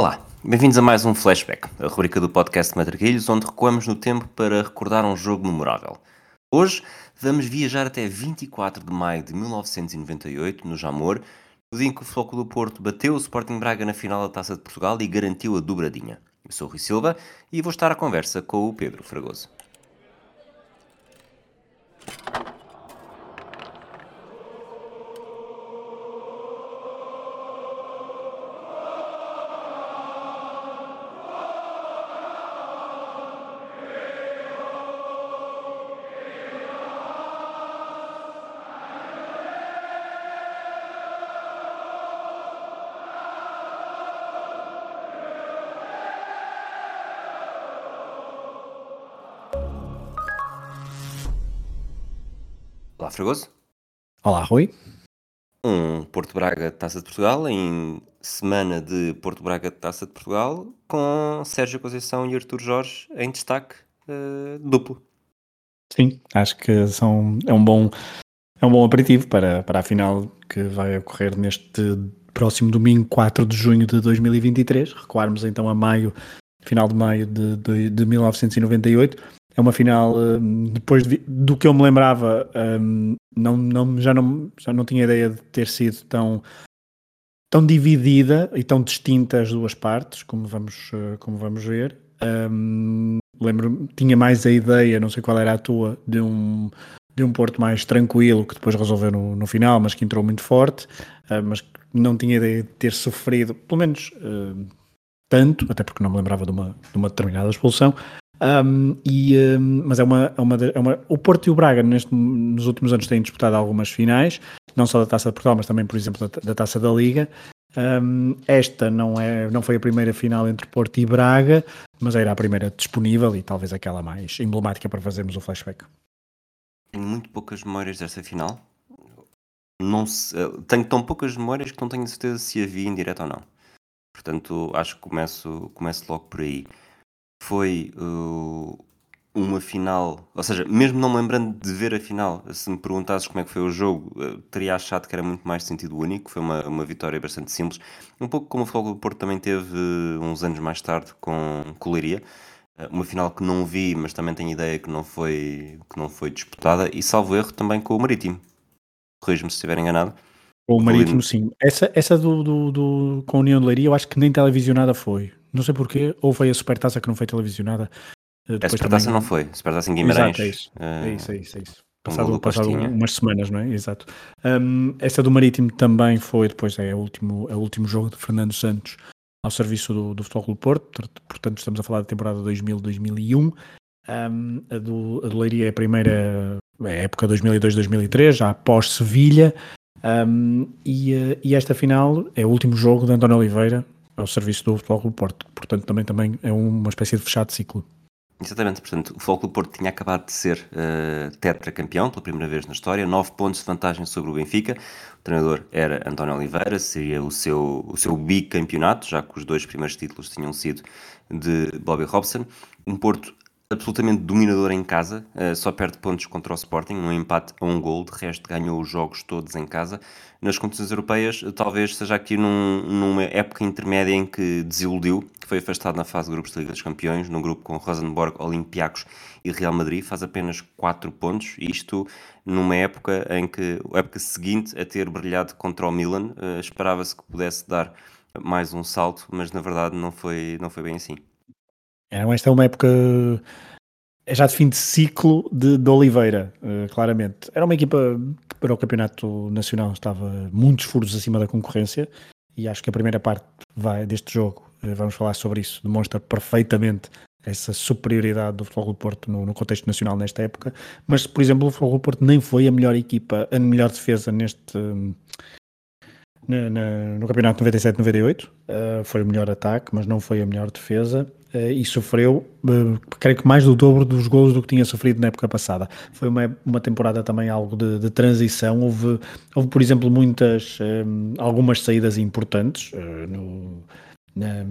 Olá, bem-vindos a mais um Flashback, a rubrica do podcast Matraquilhos, onde recuamos no tempo para recordar um jogo memorável. Hoje vamos viajar até 24 de maio de 1998, no Jamor, no dia em que o Floco do Porto bateu o Sporting Braga na final da Taça de Portugal e garantiu a dobradinha. Eu sou o Rui Silva e vou estar à conversa com o Pedro Fragoso. Fragoso. Olá, Rui. Um Porto Braga Taça de Portugal em semana de Porto Braga Taça de Portugal com Sérgio Conceição e Artur Jorge em destaque uh, duplo. Sim, acho que são, é um bom é um bom aperitivo para, para a final que vai ocorrer neste próximo domingo, 4 de junho de 2023. Recuarmos então a maio, final de maio de, de, de 1998 é uma final, hum, depois de, do que eu me lembrava, um, não, não, já, não, já não tinha ideia de ter sido tão, tão dividida e tão distinta as duas partes, como vamos, uh, como vamos ver. Um, lembro tinha mais a ideia, não sei qual era a tua, de um, de um Porto mais tranquilo, que depois resolveu no, no final, mas que entrou muito forte, uh, mas não tinha ideia de ter sofrido, pelo menos tanto, até porque não me lembrava de uma, de uma determinada expulsão, um, e, um, mas é uma, é, uma, é uma, O Porto e o Braga neste, nos últimos anos têm disputado algumas finais, não só da Taça de Portugal, mas também, por exemplo, da, da Taça da Liga. Um, esta não, é, não foi a primeira final entre Porto e Braga, mas era a primeira disponível e talvez aquela mais emblemática para fazermos o flashback. Tenho muito poucas memórias desta final. Não se, eh, tenho tão poucas memórias que não tenho certeza se a vi em direto ou não. Portanto, acho que começo, começo logo por aí foi uh, uma final, ou seja, mesmo não me lembrando de ver a final, se me perguntasses como é que foi o jogo, uh, teria achado que era muito mais sentido único, foi uma, uma vitória bastante simples, um pouco como o Futebol do Porto também teve uh, uns anos mais tarde com Coleiria, uma final que não vi, mas também tenho ideia que não foi, que não foi disputada, e salvo erro também com o Marítimo. Corrijo-me se estiver enganado. O Marítimo, sim. Essa, essa do, do, do, com a União de Leiria, eu acho que nem televisionada foi. Não sei porquê, ou foi a Supertaça que não foi televisionada. Eh, depois a Supertaça também... não foi, a Supertaça em Guimarães. Exato, é isso, uh... é isso, é isso. É isso. Passado, um passado umas semanas, não é? Exato. Um, essa do Marítimo também foi, depois é o último, é o último jogo de Fernando Santos ao serviço do, do Futebol do Porto, portanto estamos a falar da temporada 2000-2001. Um, a, do, a do Leiria é a primeira é época 2002-2003, já após Sevilha, um, e, eh, e, esta final é o último jogo de António Oliveira ao serviço do Futebol Clube Porto. Portanto, também, também é uma espécie de fechado ciclo. Exatamente, portanto, o Futebol Clube Porto tinha acabado de ser uh, tetracampeão pela primeira vez na história, nove pontos de vantagem sobre o Benfica. O treinador era António Oliveira, seria o seu, o seu bicampeonato, já que os dois primeiros títulos tinham sido de Bobby Robson. Um Porto absolutamente dominador em casa, uh, só perde pontos contra o Sporting, um empate a um gol, de resto ganhou os jogos todos em casa. Nas competições europeias, talvez seja aqui num, numa época intermédia em que desiludiu, foi afastado na fase de grupos da Liga dos Campeões, num grupo com Rosenborg, Olympiacos e Real Madrid, faz apenas 4 pontos, isto numa época em que, a época seguinte a ter brilhado contra o Milan, uh, esperava-se que pudesse dar mais um salto, mas na verdade não foi, não foi bem assim. É, esta é uma época é já de fim de ciclo de, de Oliveira, uh, claramente. Era uma equipa que para o campeonato nacional estava muitos furos acima da concorrência e acho que a primeira parte vai, deste jogo, uh, vamos falar sobre isso, demonstra perfeitamente essa superioridade do Futebol do Porto no, no, contexto nacional nesta época, mas por exemplo o Futebol do Porto nem foi a melhor equipa, a melhor defesa neste na, na, no campeonato 97-98, uh, foi o melhor ataque, mas não foi a melhor defesa e sofreu, uh, creio que mais do dobro dos gols do que tinha sofrido na época passada. Foi uma, uma temporada também algo de, de transição. Houve, houve, por exemplo, muitas, eh, algumas saídas importantes no, na,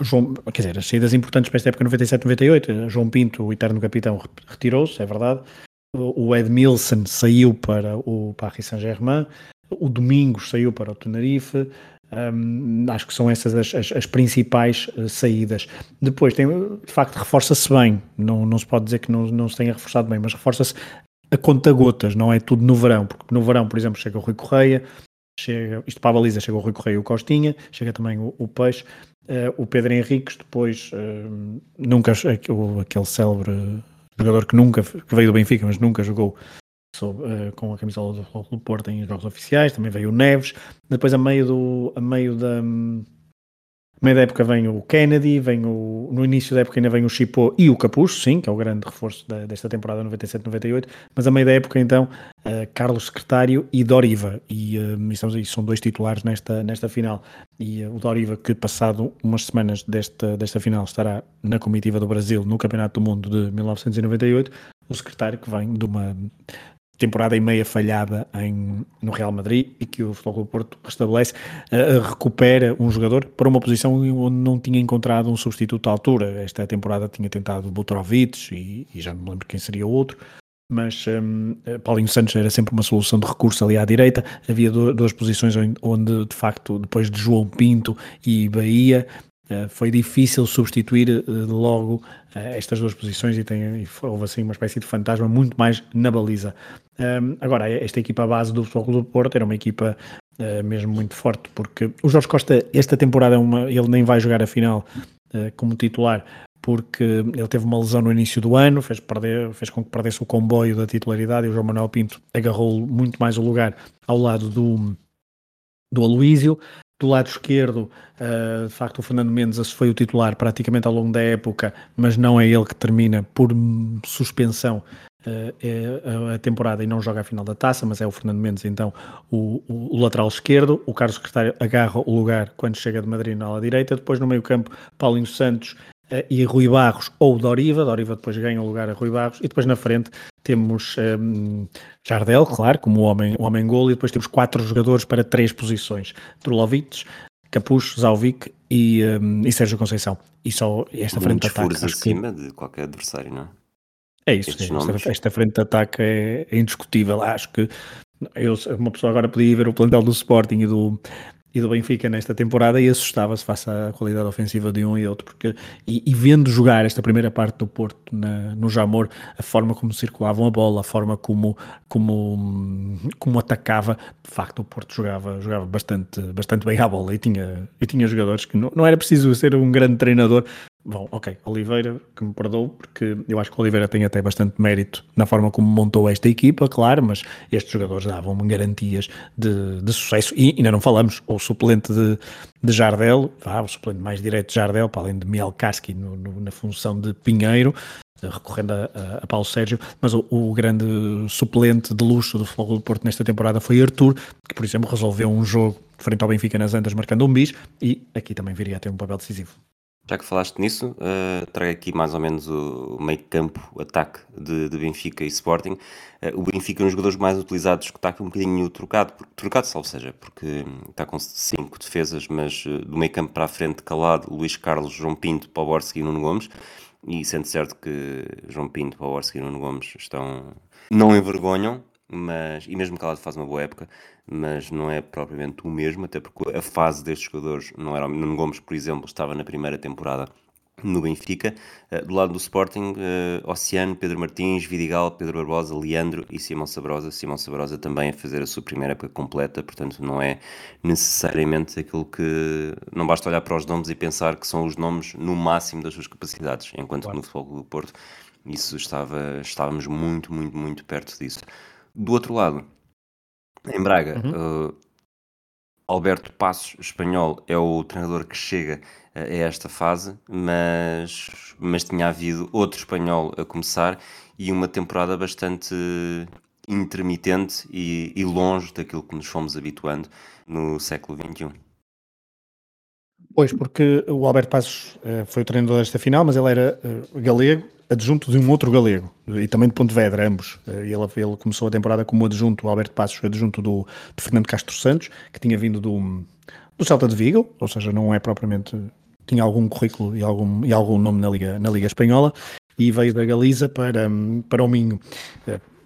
João, quer dizer, as saídas importantes para esta época 97-98, João Pinto, o eterno capitão, retirou-se, é verdade. O Ed Milson saiu para o Paris Saint-Germain, o Domingos saiu para o Tenerife, Um, acho que são essas as, as, as principais uh, saídas. Depois, tem, de facto, reforça-se bem. Não, não se pode dizer que não, não se tenha reforçado bem, mas reforça-se a conta gotas, não é tudo no verão, porque no verão, por exemplo, chega o Rui Correia, chega, isto para a baliza, chega o Rui Correia e o Costinha, chega também o, o Peixe, uh, o Pedro Henriques, depois uh, nunca, aquele célebre jogador que nunca, que veio do Benfica, mas nunca jogou sob, uh, com a camisola do Futebol Porto em jogos oficiais, também veio o Neves, depois a meio, do, a meio da... Meio da época vem o Kennedy, vem o, no início da época ainda vem o Chipô e o Capucho, sim, que é o grande reforço da, desta temporada 97-98, mas a meio da época então uh, Carlos Secretário e Doriva, e uh, estamos aí, são dois titulares nesta, nesta final, e uh, o Doriva que passado umas semanas desta, desta final estará na comitiva do Brasil no Campeonato do Mundo de 1998, o secretário que vem de uma temporada e meia falhada em, no Real Madrid e que o Futebol do Porto restabelece, uh, recupera um jogador para uma posição onde não tinha encontrado um substituto à altura. Esta temporada tinha tentado Butrovic e, e já não me lembro quem seria o outro, mas um, Paulinho Santos era sempre uma solução de recurso ali à direita. Havia duas posições onde, de facto, depois de João Pinto e Bahia, foi difícil substituir uh, logo uh, estas duas posições e, tem, e houve assim uma espécie de fantasma muito mais na baliza. Um, agora, esta equipa base do Futebol do Porto era uma equipa mesmo muito forte, porque o Jorge Costa, esta temporada, é uma, ele nem vai jogar a final como titular, porque ele teve uma lesão no início do ano, fez, perder, fez com que perdesse o comboio da titularidade e o João Manuel Pinto agarrou muito mais o lugar ao lado do, do Aloísio. Do lado esquerdo, uh, de facto, o Fernando Mendes foi o titular praticamente ao longo da época, mas não é ele que termina por suspensão uh, a temporada e não joga a final da taça, mas é o Fernando Mendes, então, o, o, o lateral esquerdo. O Carlos Secretário agarra o lugar quando chega de Madrid na ala direita. Depois, no meio-campo, Paulinho Santos e Rui Barros ou Doriva, Doriva depois ganha o lugar a Rui Barros, e depois na frente temos um, Jardel, claro, como o homem, o homem gol, e depois temos quatro jogadores para três posições: Trulovic, Capucho, Zalvic e, um, e Sérgio Conceição. E só esta frente de ataque. acima que... de qualquer adversário, não é? É isso, esta, esta, frente de ataque é, é indiscutível. Acho que eu, uma pessoa agora podia ver o plantel do Sporting e do, e do Benfica nesta temporada e assustava-se face à qualidade ofensiva de um e outro, porque e, e vendo jogar esta primeira parte do Porto na, no Jamor, a forma como circulavam a bola, a forma como, como, como atacava, de facto o Porto jogava, jogava bastante, bastante bem à bola e tinha, e tinha jogadores que não, não era preciso ser um grande treinador Bom, ok, Oliveira, que me perdoou, porque eu acho que Oliveira tem até bastante mérito na forma como montou esta equipa, claro, mas estes jogadores davam-me garantias de, de, sucesso. E ainda não falamos, o suplente de, de Jardel, o suplente mais direto de Jardel, para além de Mielkaski no, no, na função de Pinheiro, recorrendo a, a, Paulo Sérgio, mas o, o, grande suplente de luxo do Futebol do Porto nesta temporada foi Arthur, que por exemplo resolveu um jogo frente ao Benfica nas Antas marcando um bis e aqui também viria a ter um papel decisivo. Já que falaste nisso, uh, trago aqui mais ou menos o meio campo, o ataque de, de Benfica e Sporting. Uh, o Benfica é um dos jogadores mais utilizados que está aqui um bocadinho trocado, trocado ou seja, porque está com cinco defesas, mas uh, do meio campo para a frente, calado, Luís Carlos, João Pinto, Borski e Nuno Gomes. E sendo certo que João Pinto, Borski e Nuno Gomes estão... não envergonham, mas, e mesmo Calado faz uma boa época, mas não é propriamente o mesmo, até porque a fase destes jogadores não era. Nuno Gomes, por exemplo, estava na primeira temporada no Benfica. Uh, do lado do Sporting, uh, Oceano, Pedro Martins, Vidigal, Pedro Barbosa, Leandro e Simão Sabrosa. Simão Sabrosa também a fazer a sua primeira época completa, portanto não é necessariamente aquilo que... Não basta olhar para os nomes e pensar que são os nomes no máximo das suas capacidades, enquanto claro. que no Futebol do Porto isso estava, estávamos muito, muito, muito perto disso. Do outro lado, em Braga, uhum. uh, Alberto Passos, espanhol, é o treinador que chega a esta fase, mas, mas tinha havido outro espanhol a começar e uma temporada bastante intermitente e, e longe daquilo que nos fomos habituando no século XXI. Pois, porque o Alberto Passos uh, foi o treinador desta final, mas ele era uh, galego adjunto de um outro galego, e também de Pontevedra, ambos. Eh, ele, ele começou a temporada como adjunto, Alberto Passos, adjunto do, de Fernando Castro Santos, que tinha vindo do, do Celta de Vigo, ou seja, não é propriamente. tinha algum currículo e algum, e algum nome na Liga, na Liga Espanhola, e veio da Galiza para, para o Minho.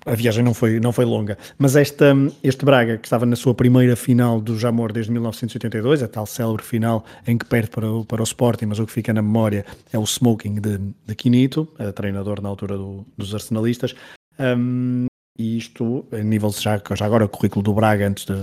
A viagem não foi, não foi longa. Mas esta, este Braga, que estava na sua primeira final do Jamor desde 1982, a tal célebre final em que perde para o, para o Sporting, mas o que fica na memória é o smoking de, de Quinito, treinador na altura do, dos arsenalistas. Um, e isto, a nível já, já agora, o currículo do Braga, antes de,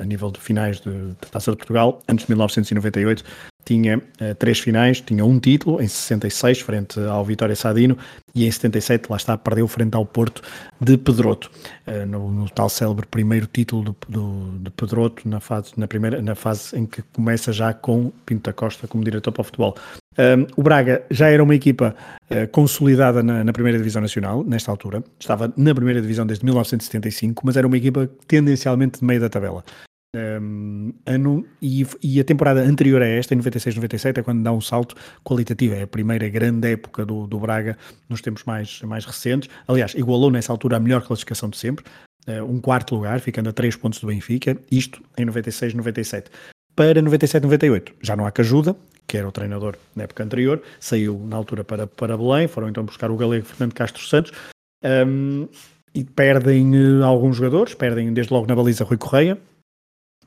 a nível de finais de, de Taça de Portugal, antes de 1998, tinha uh, três finais, tinha um título em 66 frente ao Vitória Sadino e em 77 lá está, perdeu frente ao Porto de Pedroto, uh, no, no, tal célebre primeiro título do, do, de Pedroto na fase, na, primeira, na fase em que começa já com Pinto da Costa como diretor para o futebol. Um, o Braga já era uma equipa uh, consolidada na, na, primeira divisão nacional, nesta altura, estava na primeira divisão desde 1975, mas era uma equipa tendencialmente de meio da tabela. Um, ano, e, e, a temporada anterior a esta, em 96-97, é quando dá um salto qualitativo. É a primeira grande época do, do Braga nos tempos mais, mais recentes. Aliás, igualou nessa altura a melhor classificação de sempre, uh, um quarto lugar, ficando a 3 pontos do Benfica, isto em 96-97. Para 97-98 já não há que ajuda, que era o treinador na época anterior, saiu na altura para, para Belém, foram então buscar o galego Fernando Castro Santos. Um, e perdem uh, alguns jogadores, perdem desde logo na baliza Rui Correia,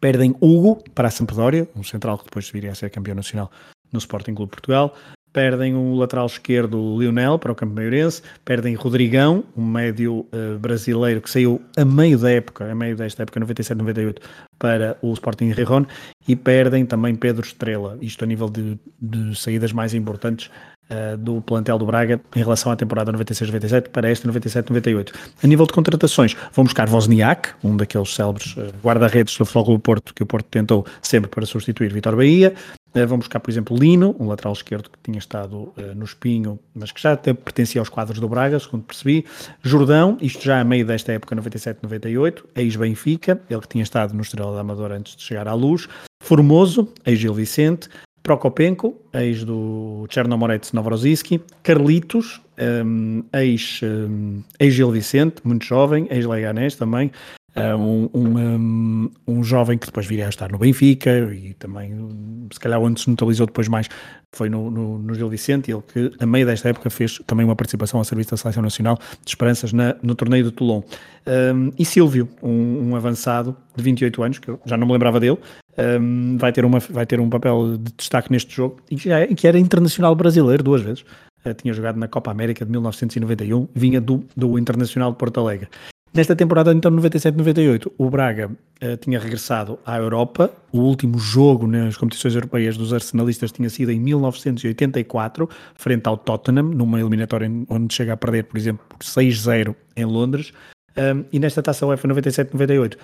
Perdem Hugo para a Sampdoria, um central que depois viria a ser campeão nacional no Sporting Clube Portugal. Perdem o lateral esquerdo Lionel para o Campo Maiorense. Perdem Rodrigão, um médio uh, brasileiro que saiu a meio da época, a meio desta época, 97-98, para o Sporting Rijon. E perdem também Pedro Estrela, isto a nível de, de saídas mais importantes uh, do plantel do Braga em relação à temporada 96-97 para esta 97-98. A nível de contratações, vão buscar Wozniak, um daqueles célebres uh, guarda-redes do Futebol do Porto que o Porto tentou sempre para substituir Vitor Bahia. Uh, vão buscar, por exemplo, Lino, um lateral esquerdo que tinha estado no Espinho, mas que já até pertencia aos quadros do Braga, segundo percebi. Jordão, isto já a meio desta época 97-98, ex-Benfica, ele que tinha estado no Estrela da Amadora antes de chegar à luz. Formoso, ex-Gil Vicente. Prokopenko, ex do Chernomorets Novorossiysk, Carlitos, um, ex, um, ex Vicente, muito jovem, ex Leganés também, um, um, um, jovem que depois viria a estar no Benfica e também, se calhar, onde se notabilizou depois mais foi no, no, no Gil Vicente, ele que, a meio desta época, fez também uma participação ao serviço da Seleção Nacional de Esperanças na, no torneio de Toulon. Um, e Silvio, um, avançado de 28 anos, que eu já não me lembrava dele, um, vai, ter uma, vai ter um papel de destaque neste jogo e que, é, que era internacional brasileiro duas vezes. Uh, tinha jogado na Copa América de 1991, vinha do, do Internacional de Porto Alegre. Nesta temporada, então, 97-98, o Braga uh, tinha regressado à Europa. O último jogo nas competições europeias dos arsenalistas tinha sido em 1984, frente ao Tottenham, numa eliminatória onde chega a perder, por exemplo, por 6-0 em Londres. Um, e nesta taça UEFA 97-98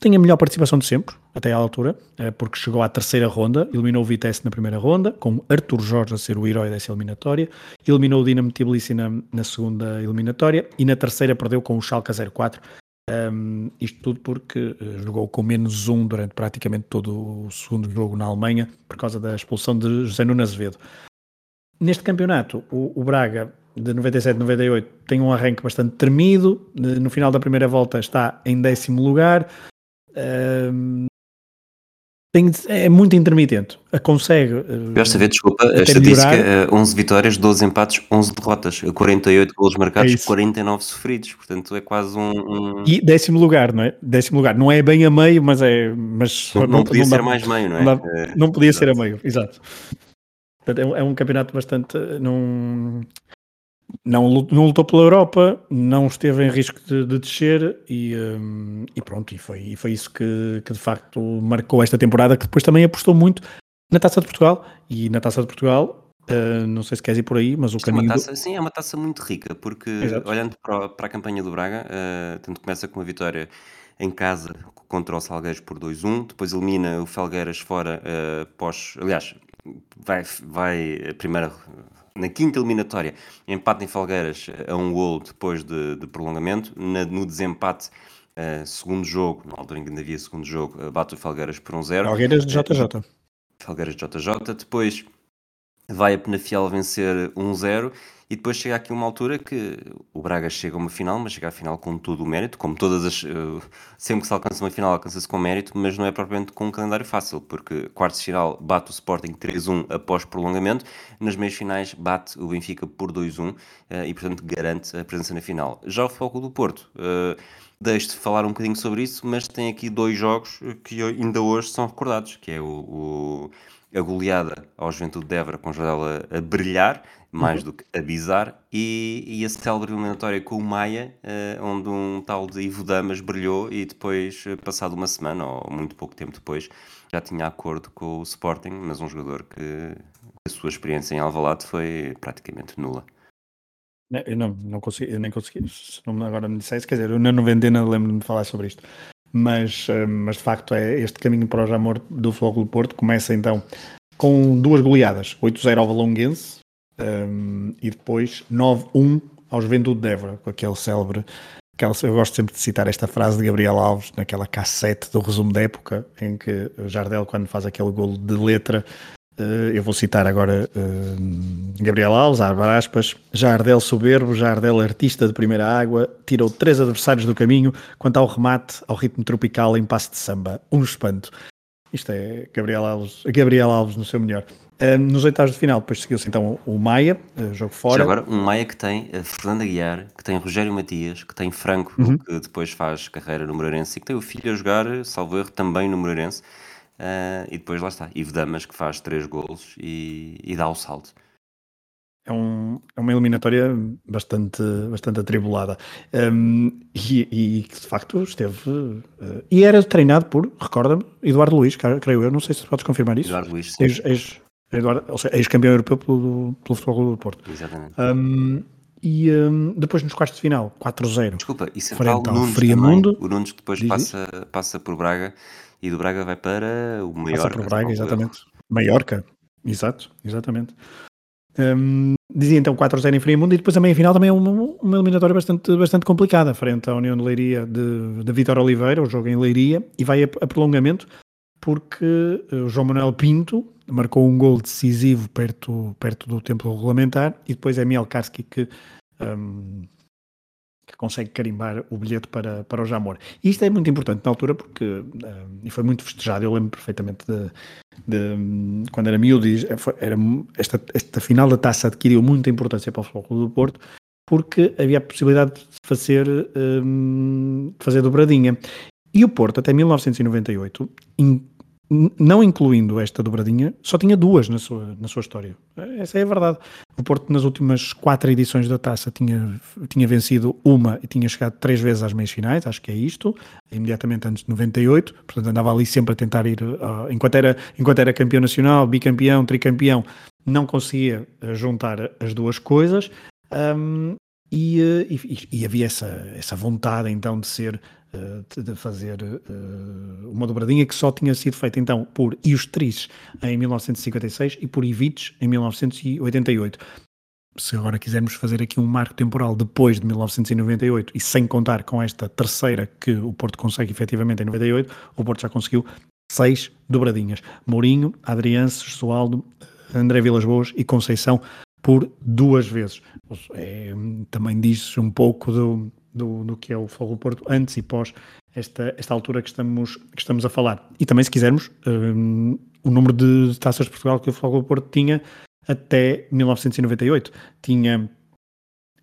tem a melhor participação de sempre, até à altura, eh, porque chegou à terceira ronda, eliminou o Vitesse na primeira ronda, com Artur Jorge a ser o herói dessa eliminatória, eliminou o Dinamo Tbilisi na, na segunda eliminatória e na terceira perdeu com o Schalke 04. Um, isto tudo porque uh, jogou com menos um durante praticamente todo o segundo jogo na Alemanha, por causa da expulsão de José Nunes Azevedo. Neste campeonato, o, o Braga de 97-98 tem um arranque bastante tremido, no final da primeira volta está em décimo lugar, tem, é muito intermitente. Consegue. Gosto de ver, desculpa, a estatística: melhorar. 11 vitórias, 12 empates, 11 derrotas, 48 golos marcados, é 49 sofridos. Portanto, é quase um, um, E décimo lugar, não é? Décimo lugar. Não é bem a meio, mas é. Mas não, não, não podia não ser dá, mais meio, não é? Não, dá, não podia exato. ser a meio, exato. Portanto, é, um, é um campeonato bastante. Não, não, não lutou pela Europa, não esteve em risco de, de descer e, um, e, pronto, e foi, e foi isso que, que, de facto marcou esta temporada, que depois também apostou muito na Taça de Portugal e na Taça de Portugal. Uh, não sei se queres ir por aí, mas o Isto caminho. É uma taça, do... Sim, é uma taça muito rica, porque Exato. olhando para, para, a campanha do Braga, uh, tanto começa com uma vitória em casa contra o Salgueiros por 2-1, depois elimina o Felgueiras fora uh, pós. Aliás, vai, vai a primeira na quinta eliminatória, empate em Falgueiras a um gol depois de, de prolongamento. Na, no desempate, uh, segundo jogo, na altura em que ainda havia segundo jogo, uh, bate o Falgueiras por um zero. Falgueiras de JJ. Falgueiras de JJ. Depois vai a Penafiel vencer 1-0 E depois chega aqui uma altura que o Braga chega a uma final, mas chega à final com todo o mérito, como todas as. Uh, sempre que se alcança uma final, alcança-se com mérito, mas não é propriamente com um calendário fácil, porque quartos de final bate o Sporting 3-1 após prolongamento, nas meias finais bate o Benfica por 2-1 uh, e, portanto, garante a presença na final. Já o Foco do Porto. Uh, Deixo-te falar um bocadinho sobre isso, mas tem aqui dois jogos que ainda hoje são recordados, que é o, o a goleada ao Juventude de Évora com o Jardel a, a brilhar, mais uhum. do que a bizar, e, e a célebre eliminatória com o Maia, uh, onde um tal de Ivo Damas brilhou e depois, eh, passado uma semana, ou muito pouco tempo depois, já tinha acordo com o Sporting, mas um jogador que a sua experiência em Alvalade foi praticamente nula. Eu não, não consegui, eu nem consegui, se não agora me dissesse, quer dizer, eu na noventena lembro-me de falar sobre isto, mas, eh, mas de facto é este caminho para o Jamor do Fogo do Porto começa então com duas goleadas, 8-0 ao Valonguense um, e depois 9-1 ao Juventude de Évora, com aquele célebre, aquela, eu gosto sempre de citar esta frase de Gabriel Alves, naquela cassete do resumo da época, em que Jardel, quando faz aquele golo de letra, Uh, eu vou citar agora uh, Gabriel Alves, abre aspas, Jardel soberbo, Jardel artista de primeira água, tirou três adversários do caminho, quanto ao remate, ao ritmo tropical em passe de samba, um espanto. Isto é Gabriel Alves, Gabriel Alves no seu melhor. Uh, nos oitavos de final, depois seguiu-se então o Maia, jogo fora. Já agora, um Maia que tem a Fernanda Guiar, que tem Rogério Matias, que tem Franco, uhum. que depois faz carreira no Moreirense e que tem o filho a jogar, salvo erro, também no Moreirense. Uh, e depois lá está, Ivo Damas que faz três golos e, e dá o salto. É, um, é, uma eliminatória bastante, bastante atribulada um, e, que de facto esteve uh, e era treinado por, recorda-me, Eduardo Luiz, creio eu, não sei se podes confirmar isso. Eduardo Luiz, sim. Ex, ex, Seja, ex-campeão europeu pelo, pelo futebol do Porto. Exatamente. Um, e um, depois nos quartos de final, 4-0. Desculpa, e Central Nunes Friamundo, também, o Nunes depois passa, passa por Braga e do Braga vai para o Mallorca. Passa o Braga, exatamente. Mallorca, exato, exatamente. Um, dizia então 4-0 em Friamundo e depois a meia-final também é uma, uma eliminatória bastante, bastante complicada, frente à União de Leiria de, de Vitor Oliveira, o jogo em Leiria, e vai a, a prolongamento porque eh, o João Manuel Pinto marcou um gol decisivo perto, perto do tempo regulamentar e depois é Miel Karski que um, que consegue carimbar o bilhete para, para o Jamor. E isto é muito importante na altura porque, uh, e foi muito festejado, eu lembro perfeitamente de, de quando era miúdo, era, esta, esta final da taça adquiriu muita importância para o Futebol do Porto, porque havia a possibilidade de fazer, um, de fazer dobradinha. E o Porto, até 1998, in, não incluindo esta dobradinha, só tinha duas na sua, na sua história. Essa é a verdade. O Porto, nas últimas quatro edições da taça, tinha, tinha vencido uma e tinha chegado três vezes às meias finais, acho que é isto, imediatamente antes de 98. Portanto, andava ali sempre a tentar ir, uh, enquanto, era, enquanto era campeão nacional, bicampeão, tricampeão, não conseguia uh, juntar as duas coisas. Um, e, uh, e, e, havia essa, essa vontade então de ser de fazer uh, uma dobradinha que só tinha sido feita então por Iustris em 1956 e por Ivites em 1988. Se agora quisermos fazer aqui um marco temporal depois de 1998 e sem contar com esta terceira que o Porto consegue efetivamente em 98, o Porto já conseguiu seis dobradinhas. Mourinho, Adriano, Jesualdo, André Vilas Boas e Conceição por duas vezes. É, também diz um pouco do, do, do que é o Fogo Porto antes e pós esta, esta altura que estamos, que estamos a falar. E também, se quisermos, um, o número de taças de Portugal que o Fogo Porto tinha até 1998. Tinha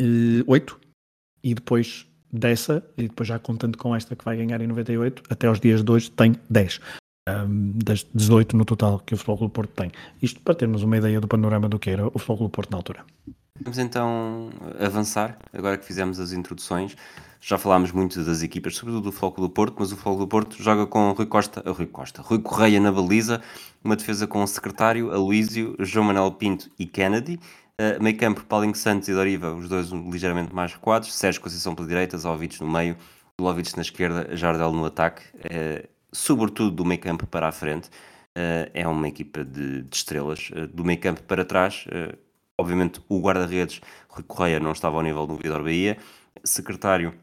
uh, 8 e depois dessa, e depois já contando com esta que vai ganhar em 98, até aos dias de hoje tem 10. Um, das 18 no total que o Futebol Clube Porto tem. Isto para termos uma ideia do panorama do que era o Futebol Clube Porto na altura. Vamos então avançar, agora que fizemos as introduções. Já falámos muito das equipas, sobretudo do Foco do Porto, mas o Foco do Porto joga com Rui Costa, uh, Rui Costa, Rui Correia na baliza, uma defesa com o secretário, Aloísio, João Manuel Pinto e Kennedy. Uh, meio campo, Paulinho Santos e Doriva, os dois ligeiramente mais recuados. Sérgio Conceição pela direita, Zalvites no meio, Lovic na esquerda, Jardel no ataque. Uh, sobretudo do meio campo para a frente. Uh, é uma equipa de, de estrelas. Do meio campo para trás, Obviamente o guarda-redes Rui Correia não estava ao nível do Vitor Bahia. Secretário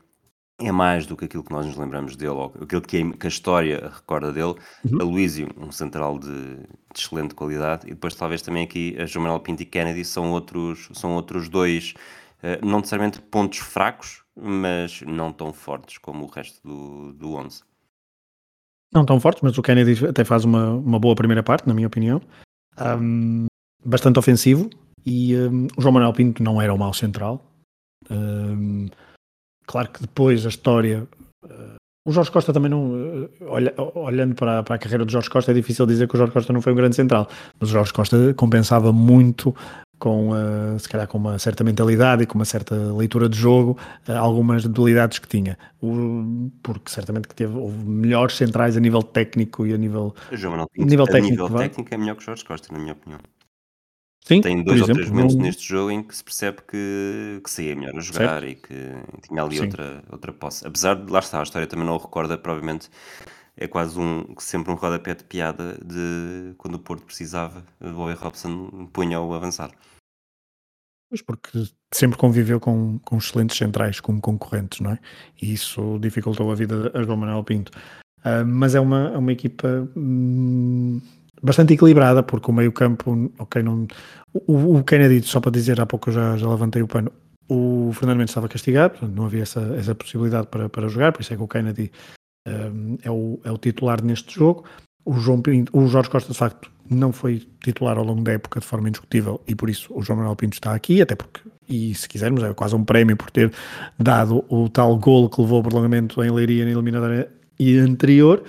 é mais do que aquilo que nós nos lembramos dele, ou aquilo que a, história recorda dele. Uhum. Aloísio, um central de, de excelente qualidade, e depois talvez também aqui a João Manuel Pinto e Kennedy são outros, são outros dois, eh, não necessariamente pontos fracos, mas não tão fortes como o resto do, do 11. Não tão fortes, mas o Kennedy até faz uma, uma boa primeira parte, na minha opinião. Um, bastante ofensivo. E um, o João Manuel Pinto não era o mau central. Um, claro que depois a história. Uh, o Jorge Costa também não. Uh, olha, olhando para, para a carreira do Jorge Costa, é difícil dizer que o Jorge Costa não foi um grande central. Mas o Jorge Costa compensava muito com uh, se calhar com uma certa mentalidade e com uma certa leitura de jogo, algumas debilidades que tinha. O, porque certamente que teve houve melhores centrais a nível técnico e a nível, João a nível a técnico. nível técnico é melhor que o Jorge Costa, na minha opinião. Sim, Tem dois ou exemplo, três momentos neste jogo em que se percebe que, que saía melhor a jogar e que tinha ali Sim. outra, outra posse. Apesar de, lá está, a história também não o recorda, provavelmente é quase um, sempre um rodapé de piada de quando o Porto precisava, o Bobby Robson punha o avançado. Pois porque sempre conviveu com, com excelentes centrais como concorrentes, não é? E isso dificultou a vida a João Manuel Pinto. Ah, mas é uma, é uma equipa hum, bastante equilibrada, porque o meio-campo, ok, não. O, o Kennedy, só para dizer, há pouco eu já, já levantei o pano. O Fernando Mendes estava castigado, não havia essa, essa possibilidade para, para jogar, por isso é que o Kennedy hum, é, o, é o titular neste jogo. O, João Pinto, o Jorge Costa, de facto, não foi titular ao longo da época de forma indiscutível e por isso o João Manuel Pinto está aqui, até porque, e se quisermos, é quase um prémio por ter dado o tal golo que levou ao prolongamento em Leiria na eliminatória anterior.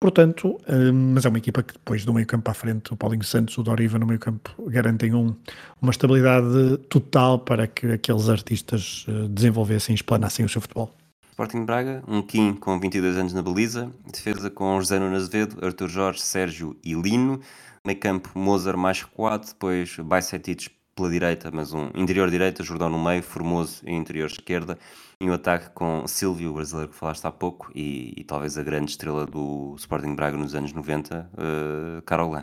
Portanto, hum, mas é uma equipa que depois do meio campo à frente, o Paulinho Santos, o Doriva no meio campo, garantem um, uma estabilidade total para que aqueles artistas eh, desenvolvessem e explanassem o seu futebol. Sporting Braga, um Kim com 22 anos na baliza, defesa com José Nuno Azevedo, Arthur Jorge, Sérgio e Lino, meio campo Mozart mais recuado, depois Bajcetic pela direita, mas um interior direita, Jordão no meio, Formoso em interior esquerda, e um ataque com Silvio, o brasileiro que falaste há pouco, e, e talvez a grande estrela do Sporting Braga nos anos 90, uh, Carolan.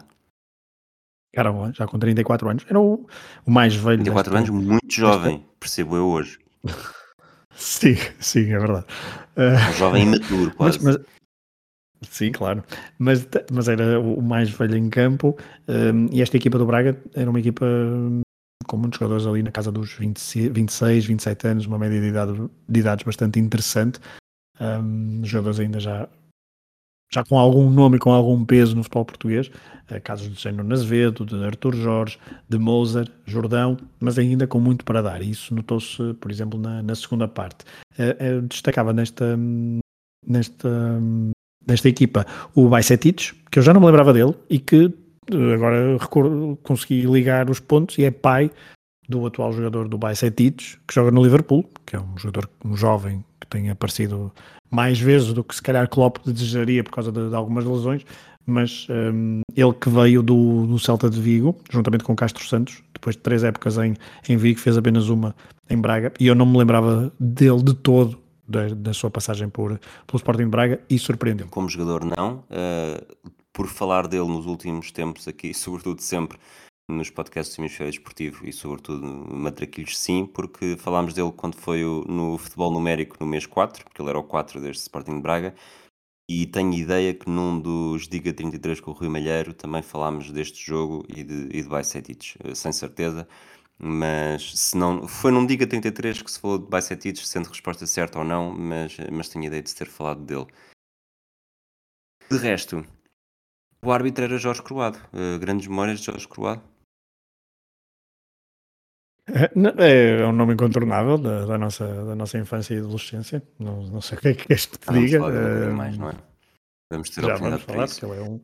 Caramba, já com 34 anos. Era o, o mais velho. 34 desta- anos, muito jovem, percebo eu hoje. Sim, sim, é verdade. Ah, Um jovem imaturo, Mas, quase. mas- sim, claro. Mas, mas era o mais velho em campo. hum, e esta equipa do Braga era uma equipa com muitos jogadores ali na casa dos 20, 26, 27 anos, uma média de, idade, de idades bastante interessante. Hum, jogadores ainda já, já com algum nome e com algum peso no futebol português. eh, casos de José Nuno Azevedo, de Artur Jorge, de Mozart, Jordão, mas ainda com muito para dar. Isso notou-se, por exemplo, na, na segunda parte. Eh, destacava nesta, nesta, nesta equipa o Bajcetic, que eu já não me lembrava dele e que agora recordo, consegui ligar os pontos e é pai do atual jogador do Bajcetic, que joga no Liverpool, que é um jogador, um jovem que tem aparecido mais vezes do que se calhar Klopp desejaria por causa de, de algumas lesões, mas hum, ele que veio do, do Celta de Vigo, juntamente com Castro Santos, depois de três épocas em, em Vigo, fez apenas uma em Braga, e eu não me lembrava dele de todo, da, da sua passagem por, pelo Sporting de Braga, e surpreendeu. como jogador não, eh, por falar dele nos últimos tempos aqui, sobretudo sempre nos podcasts do Hemisfério Esportivo e sobretudo Matraquilhos sim, porque falámos dele quando foi no futebol numérico no mês 4, porque ele era o 4 deste Sporting de Braga, e tenho ideia que num dos Diga 33 com o Rui Malheiro também falámos deste jogo e de, e de Bajcetic, eh, sem certeza, mas se não, foi num Diga 33 que se falou de Bajcetic, sendo resposta certa ou não, mas, mas tenho ideia de ter falado dele. De resto, o árbitro era Jorge Croado. Uh, grandes memórias de Jorge Croado. É, é um nome incontornável da, da nossa, da nossa infância e adolescência. Não, não sei o que é que queres que te Ah, vamos diga. eh, mais, não é? Vamos ter a Já vamos oportunidade para falar, isso. ele é um.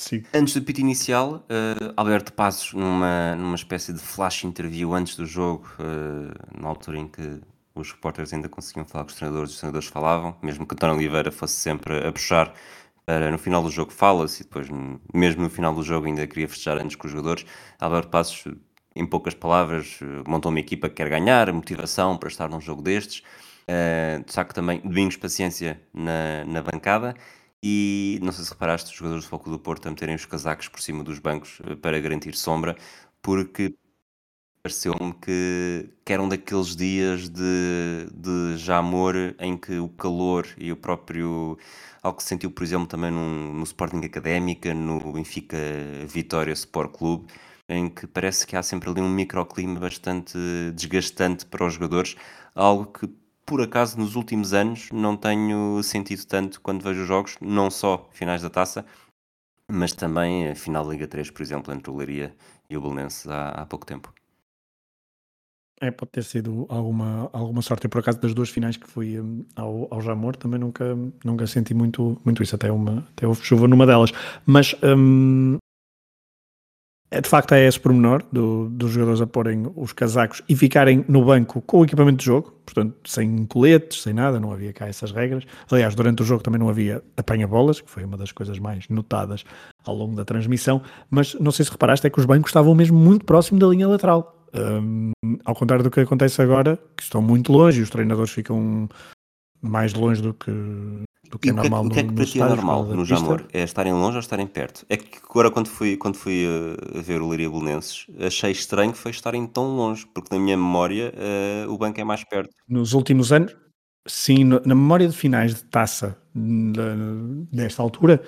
Sim. Antes do pito inicial, uh, Alberto Passos, numa, numa espécie de flash interview antes do jogo, uh, na altura em que os repórteres ainda conseguiam falar com os treinadores, os treinadores falavam, mesmo que António Oliveira fosse sempre a puxar no final do jogo fala-se e depois, mesmo no final do jogo, ainda queria festejar antes com os jogadores. Alberto Passos, em poucas palavras, montou uma equipa que quer ganhar, motivação para estar num jogo destes. Uh, destaque também Domingos Paciência na, na bancada e não sei se reparaste os jogadores do Foco do Porto a meterem os casacos por cima dos bancos eh, para garantir sombra, porque pareceu-me que, que eram daqueles dias de, de Jamor em que o calor e o próprio. Algo que se sentiu, por exemplo, também no, Sporting Académica, no Benfica Vitória Sport Clube, em que parece que há sempre ali um microclima bastante desgastante para os jogadores, algo que por acaso nos últimos anos não tenho sentido tanto quando vejo os jogos, não só finais da taça, mas também a final da Liga 3, por exemplo, entre o Leiria e o Belenenses há, há pouco tempo. É, pode ter sido alguma, alguma sorte. Eu, por acaso, das duas finais que fui um, ao, ao Jamor, também nunca, nunca senti muito, muito isso. Até, uma, até houve chuva numa delas. Mas um, é, de facto é esse pormenor do, dos jogadores a porem os casacos e ficarem no banco com o equipamento de jogo, portanto, sem coletes, sem nada, não havia cá essas regras. Aliás, durante o jogo também não havia apanha-bolas, que foi uma das coisas mais notadas ao longo da transmissão, mas não sei se reparaste, é que os bancos estavam mesmo muito próximo da linha lateral. Um, ao contrário do que acontece agora, que estão muito longe e os treinadores ficam mais longe do que, do que é, é normal O que é que para ti é normal no Jamor? É estarem longe ou estarem perto? É que agora quando fui, quando fui a ver o Leiria Belenenses, achei estranho que foi estarem tão longe, porque na minha memória uh, o banco é mais perto. Nos últimos anos, sim, na memória de finais de taça desta altura,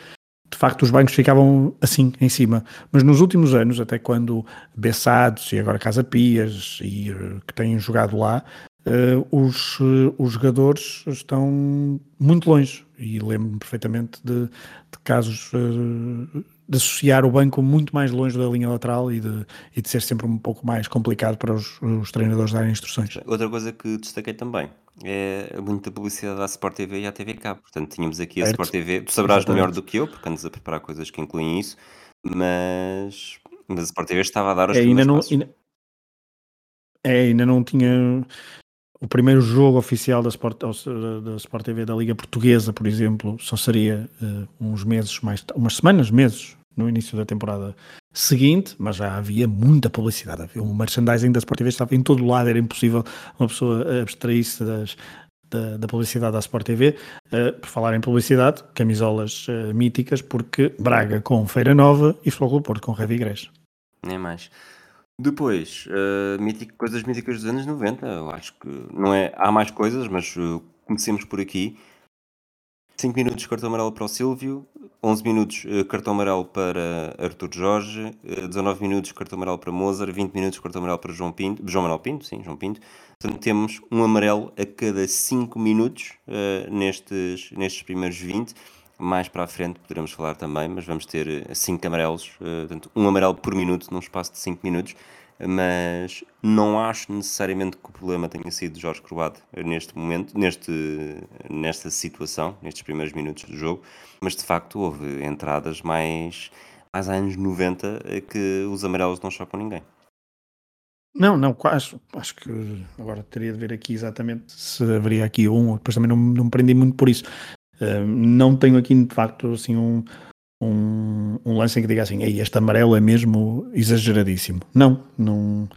de facto os bancos ficavam assim, em cima. Mas nos últimos anos, até quando Bessados e agora Casa Pias e, uh, que têm jogado lá, uh, os, uh, os jogadores estão muito longe. E lembro-me perfeitamente de, de casos uh, de associar o banco muito mais longe da linha lateral e de, e de ser sempre um pouco mais complicado para os, os treinadores darem instruções. Outra coisa que destaquei também é muita publicidade da Sport TV e à TV Cabo. Portanto, tínhamos aqui a certo. Sport TV. Tu sabrás Exatamente. melhor do que eu, porque andas a preparar coisas que incluem isso, mas, mas a Sport TV estava a dar os é, ainda não, ainda, é, ainda não tinha o primeiro jogo oficial da Sport, da Sport TV da Liga Portuguesa, por exemplo, só seria uh, uns meses mais, umas semanas, meses no início da temporada seguinte, mas já havia muita publicidade. Havia um merchandising da Sport TV estava em todo lado, era impossível uma pessoa abstrair-se das, da, da, publicidade da Sport TV. Uh, eh, por falar em publicidade, camisolas uh, míticas, porque Braga com Feira Nova e Futebol Porto com Revi Igreja. Nem mais. Depois, uh, mítico, coisas míticas dos anos 90, eu acho que não é. Há mais coisas, mas uh, comecemos por aqui. 5 minutos cartão amarelo para o Silvio, 11 minutos uh, cartão amarelo para Artur Jorge, uh, 19 minutos cartão amarelo para Mozart, 20 minutos cartão amarelo para João Pinto, João Manuel Pinto, sim, João Pinto. Portanto, temos um amarelo a cada 5 minutos nestes, nestes primeiros 20 mais para a frente poderemos falar também, mas vamos ter 5 amarelos, uh, portanto, um amarelo por minuto num espaço de 5 minutos. Mas não acho necessariamente que o problema tenha sido Jorge Croado neste momento, neste, nesta situação, nestes primeiros minutos do jogo, mas de facto houve entradas mais, mais anos 90 que os amarelos não chocam ninguém. Não, não, acho, acho que agora teria de ver aqui exatamente se haveria aqui um, depois também não, não me prendi muito por isso não tenho aqui de facto assim um, um, um, lance em que diga assim, Ei, este amarelo é mesmo exageradíssimo. Não, não.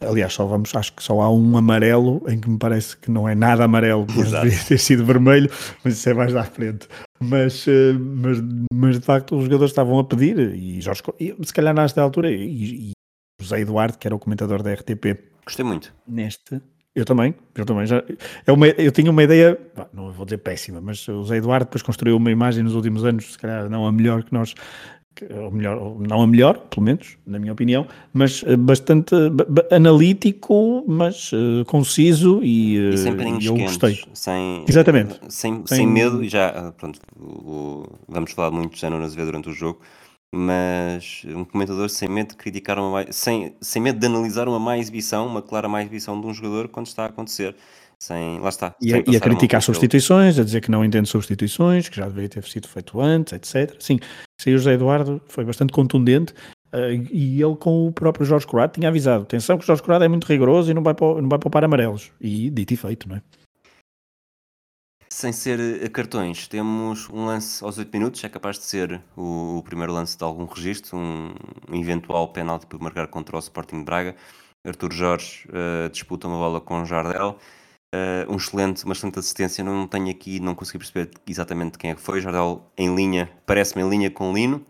Aliás, só vamos, acho que só há um amarelo em que me parece que não é nada amarelo, deveria ter sido vermelho, mas isso é mais à frente. Mas, eh, mas, mas de facto os jogadores estavam a pedir, e Jorge, e, se calhar nesta altura, e, e José Eduardo, que era o comentador da RTP. Gostei muito. Neste, eu também, eu também. Já, é uma, eu tinha uma ideia, não vou dizer péssima, mas o Zé Eduardo depois construiu uma imagem nos últimos anos, se calhar não a melhor que nós, ou melhor, não a melhor, pelo menos, na minha opinião, mas eh, bastante analítico, mas uh, conciso e, uh, e sem eu gostei. Sem, Exatamente. Sem, sem, sem medo, e já, ah, pronto, o, vamos falar muito de Jano ver durante o jogo, mas um comentador sem medo de criticar uma sem, sem medo de analisar uma má exibição, uma clara má exibição de um jogador quando está a acontecer. Sem, lá está. E, a, e a criticar substituições, a dizer que não entende substituições, que já deveria ter sido feito antes, etc. Sim, isso aí o José Eduardo foi bastante contundente uh, e ele com o próprio Jorge Corrado tinha avisado, atenção que o Jorge Corrado é muito rigoroso e não vai, não vai poupar amarelos. E dito e feito, não é? Sem ser eh, cartões, temos um lance aos 8 minutos, é capaz de ser o, o primeiro lance de algum registro, um, eventual penalti por marcar contra o Sporting de Braga. Artur Jorge uh, disputa uma bola com Jardel, uh, um excelente, uma excelente assistência, não tenho aqui, não consegui perceber exatamente quem é que foi, Jardel em linha, parece-me em linha com Lino,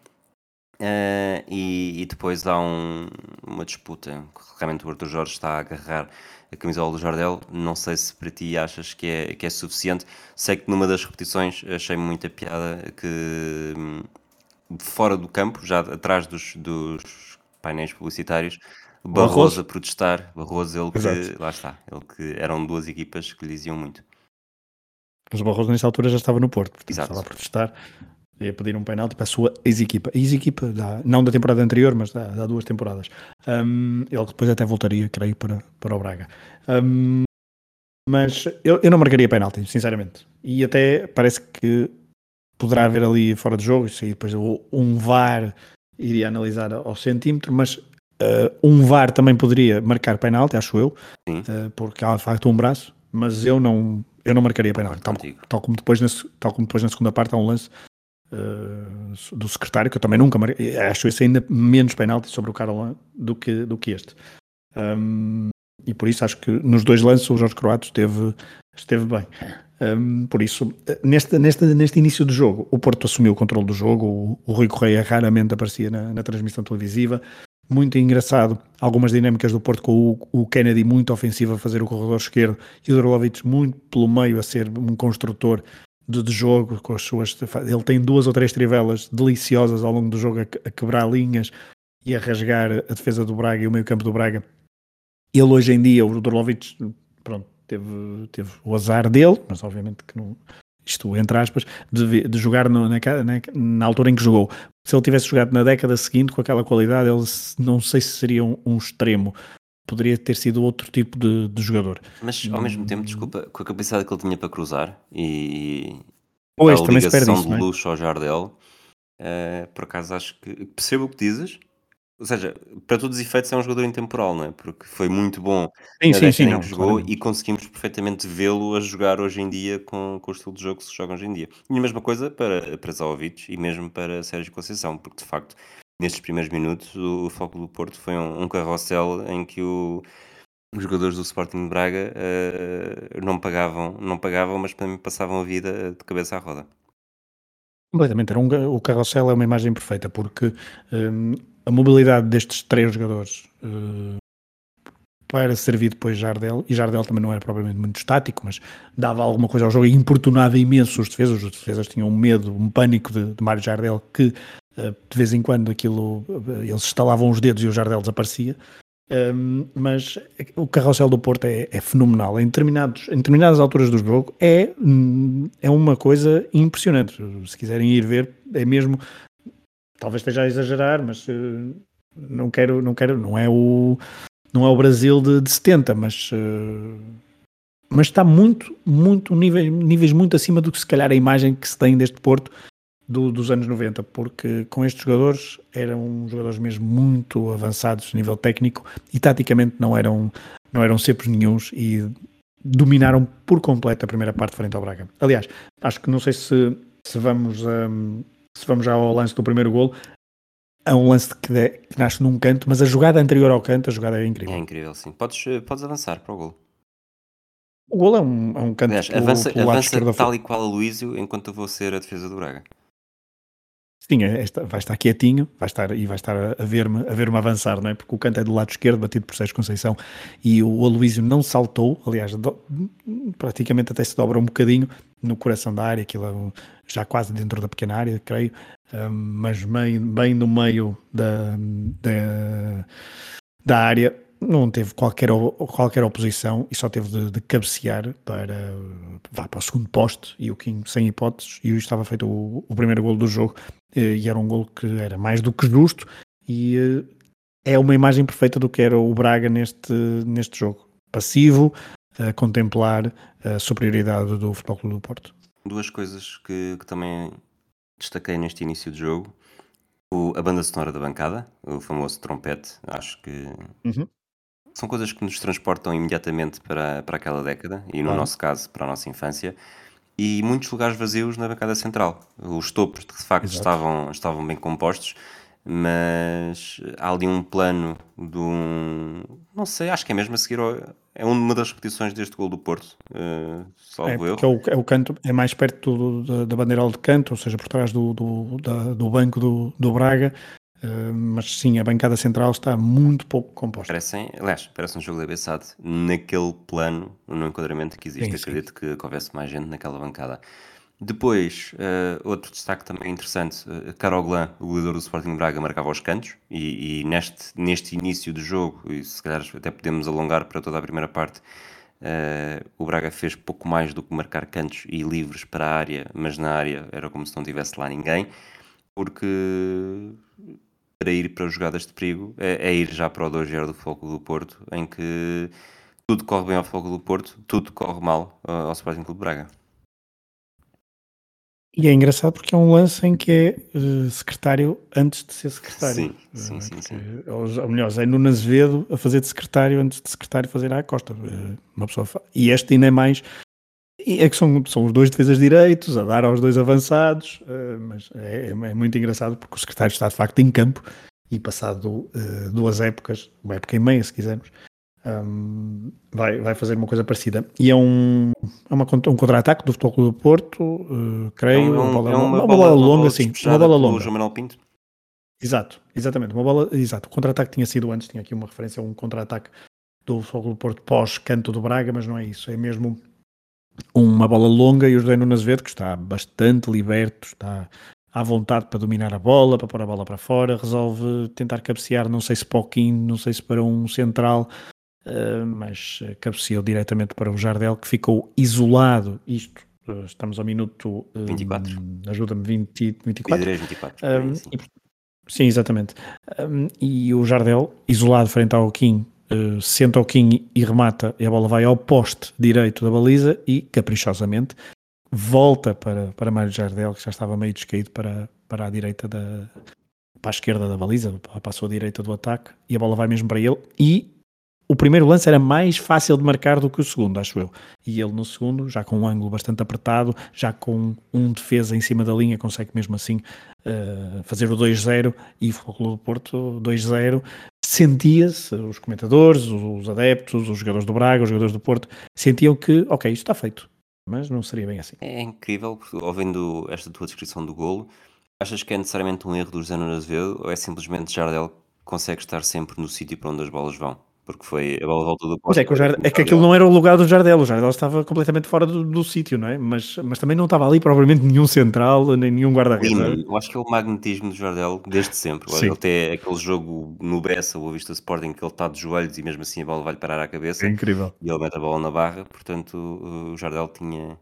Uh, e, e, depois há um, uma disputa. Realmente o Arthur Jorge está a agarrar a camisola do Jardel. Não sei se para ti achas que é, que é suficiente. Sei que numa das repetições achei muita piada que hum, fora do campo, já atrás dos, dos painéis publicitários, Barroso a protestar. Barroso, ele que, Exato. lá está, ele que eram duas equipas que lhe diziam muito. Mas o Barroso nessa altura já estava no Porto, portanto, Exato. estava a protestar e a pedir um penalti para a sua ex-equipa. Ex-equipa, não da temporada anterior, mas da, da duas temporadas. Um, ele depois até voltaria, creio, para, para o Braga. Um, mas eu, eu não marcaria penalti, sinceramente. E até parece que poderá haver ali fora de jogo, e depois um VAR iria analisar ao centímetro, mas uh, um VAR também poderia marcar penalti, acho eu, uh, porque há de facto um braço, mas eu não, eu não marcaria penalti. Tal, tal, como depois na, tal como depois na segunda parte há um lance uh, do secretário, que eu também nunca marquei, acho esse ainda menos penalti sobre o Carolão do que, do que este. Um, e por isso acho que nos dois lances o Jorge Croato esteve, esteve bem. Um, por isso, neste, neste, neste início do jogo, o Porto assumiu o controle do jogo, o, o Rui Correia raramente aparecia na, na transmissão televisiva. Muito engraçado, algumas dinâmicas do Porto com o, o, Kennedy muito ofensivo a fazer o corredor esquerdo e o Drolovic muito pelo meio a ser um construtor de, de, jogo, com as suas. Ele tem duas ou três trivelas deliciosas ao longo do jogo a, a quebrar linhas e a rasgar a defesa do Braga e o meio-campo do Braga. Ele hoje em dia, o Drolovic, pronto, teve, teve o azar dele, mas obviamente que não. Isto, entre aspas, de, de jogar no, na, na, na, altura em que jogou. Se ele tivesse jogado na década seguinte com aquela qualidade, ele não sei se seria um, um extremo poderia ter sido outro tipo de, de, jogador. Mas ao mesmo tempo, desculpa, com a capacidade que ele tinha para cruzar e pois, a ligação de é? luxo ao Jardel, uh, por acaso acho que percebo o que dizes, ou seja, para todos os efeitos é um jogador intemporal, não é? Porque foi muito bom sim, sim, sim, não, que jogou e conseguimos perfeitamente vê-lo a jogar hoje em dia com, com o estilo de jogo que se joga hoje em dia. E a mesma coisa para, para Zaovic e mesmo para Sérgio Conceição, porque de facto nestes primeiros minutos o, Foco do Porto foi um, um carrossel em que o, os jogadores do Sporting de Braga uh, não pagavam, não pagavam, mas também passavam a vida de cabeça à roda. Completamente, era um, o carrossel é uma imagem perfeita porque um, a mobilidade destes três jogadores uh, para servir depois Jardel, e Jardel também não era propriamente muito estático, mas dava alguma coisa ao jogo e importunava imenso os defesas, os defesas tinham um medo, um pânico de, de Mário Jardel que de vez em quando aquilo, uh, eles estalavam os dedos e o Jardel desaparecia, um, mas o carrossel do Porto é, é, fenomenal. Em, determinados, em determinadas alturas do jogo é, hum, é uma coisa impressionante. Se quiserem ir ver, é mesmo talvez esteja a exagerar, mas uh, não quero, não quero, não é o não é o Brasil de, de 70, mas uh, mas está muito, muito níveis, níveis muito acima do que se calhar a imagem que se tem deste Porto do, dos anos 90, porque com estes jogadores eram jogadores mesmo muito avançados a nível técnico e taticamente não eram não eram sempre nenhums e dominaram por completo a primeira parte frente ao Braga. Aliás, acho que não sei se, se vamos um, se vamos já ao lance do primeiro golo, é um lance que, de, que, nasce num canto, mas a jogada anterior ao canto, a jogada é incrível. É incrível, sim. Podes, eh, podes avançar para o golo. O golo é um, é um canto Aliás, pelo, avança, pelo avança tal e qual a Luísio enquanto eu vou ser a defesa do Braga. Sim, é, esta, vai estar quietinho vai estar, e vai estar a ver-me a ver avançar, não é? Porque o canto é do lado esquerdo, batido por Sérgio Conceição, e o Aloísio não saltou, aliás, do, praticamente até se dobra um bocadinho no coração da área, aquilo é já quase dentro da pequena área, creio, um, mas bem, bem no meio da, da, da área, não teve qualquer, qualquer oposição e só teve de, de cabecear para, vá para o segundo poste e o King sem hipóteses e estava feito o, o primeiro golo do jogo e era um golo que era mais do que justo e é uma imagem perfeita do que era o Braga neste, neste jogo. Passivo, a contemplar a superioridade do Futebol Clube do Porto. Duas coisas que, que também destaquei neste início de jogo. O, a banda sonora da bancada, o famoso trompete, acho que uhum. São coisas que nos transportam imediatamente para, para aquela década e, no nosso caso, para a nossa infância. E muitos lugares vazios na bancada central. Os topos, de facto, estavam, estavam bem compostos, mas há ali um plano de um. Não sei, acho que é mesmo a seguir ao, é uma das repetições deste gol do Porto, salvo é, eu. É o, é o canto, é mais perto do, da, da bandeirola de canto, ou seja, por trás do, do, da, do banco do, do Braga, Uh, mas sim, a bancada central está muito pouco composta. Parecem, aliás, parece um jogo de abeçado naquele plano, no enquadramento que existe. Sim, Acredito que, que houvesse mais gente naquela bancada. Depois, uh, outro destaque também interessante, uh, Caroglan, o goleador do Sporting Braga, marcava os cantos e, e, neste, neste início do jogo, e se calhar até podemos alongar para toda a primeira parte, uh, o Braga fez pouco mais do que marcar cantos e livres para a área, mas na área era como se não tivesse lá ninguém, porque para ir para jogadas de perigo é, é ir já para o 2-0 do Foco do Porto, em que tudo corre bem ao Foco do Porto, tudo corre mal ao Sporting Clube Braga. E é engraçado porque é um lance em que é uh, secretário antes de ser secretário. Sim, sim, sim. sim. Ou, ou melhor, é Nuno Azevedo a fazer de secretário antes de secretário fazer à Costa. Uh, uma pessoa fa... E este ainda é mais. É que são, são os dois defesas direitos, a dar aos dois avançados, uh, mas é, é, muito engraçado porque o secretário está de facto em campo e passado duas épocas, uma época e meia se quisermos, um, vai, vai fazer uma coisa parecida. E é um, é uma, um contra-ataque do Futebol Clube do Porto, uh, creio. É, um, bola, é uma, uma, bola, bola longa, sim. Uma bola longa. João Manuel Pinto. Exato, exatamente. Uma bola, exato. O contra-ataque tinha sido antes, tinha aqui uma referência a um contra-ataque do Futebol Clube do Porto pós-canto do Braga, mas não é isso. É mesmo uma bola longa e o José Nunes Vedo, que está bastante liberto, está à vontade para dominar a bola, para pôr a bola para fora, resolve tentar cabecear, não sei se para o Quim, não sei se para um central, uh, mas cabeceou diretamente para o Jardel, que ficou isolado. Isto, uh, estamos ao minuto uh, 24. Ajuda-me, 20, 24. 23, 24. Um, sim. E, sim, exatamente. Um, e o Jardel, isolado frente ao Kim, uh, senta o Kim e remata, e a bola vai ao poste direito da baliza e, caprichosamente, volta para, para Mário Jardel, que já estava meio descaído para, para a direita da para a esquerda da baliza, passou à direita do ataque e a bola vai mesmo para ele e o primeiro lance era mais fácil de marcar do que o segundo, acho eu. E ele no segundo, já com um ângulo bastante apertado, já com um defesa em cima da linha, consegue mesmo assim uh, fazer o 2-0 e o Futebol do Porto 2-0. Sentia-se, os comentadores, os adeptos, os jogadores do Braga, os jogadores do Porto, sentiam que, ok, isto está feito. Mas não seria bem assim. É incrível, porque, ouvindo esta tua descrição do golo, achas que é necessariamente um erro do José Nunes Azevedo ou é simplesmente Jardel que consegue estar sempre no sítio para onde as bolas vão? Porque foi a bola volta do posto. é que, o Jardel, é que aquilo não era o lugar do Jardel, o Jardel estava completamente fora do, do sítio, não é? Mas, mas também não estava ali provavelmente nenhum central, nem nenhum guarda-redes. É? Eu acho que é o magnetismo do Jardel desde sempre. Sim. Ele tem aquele jogo no Bessa, o Vista Sporting, que ele está de joelhos e mesmo assim a bola vai-lhe parar à cabeça. É incrível. E ele mete a bola na barra, portanto o Jardel tinha...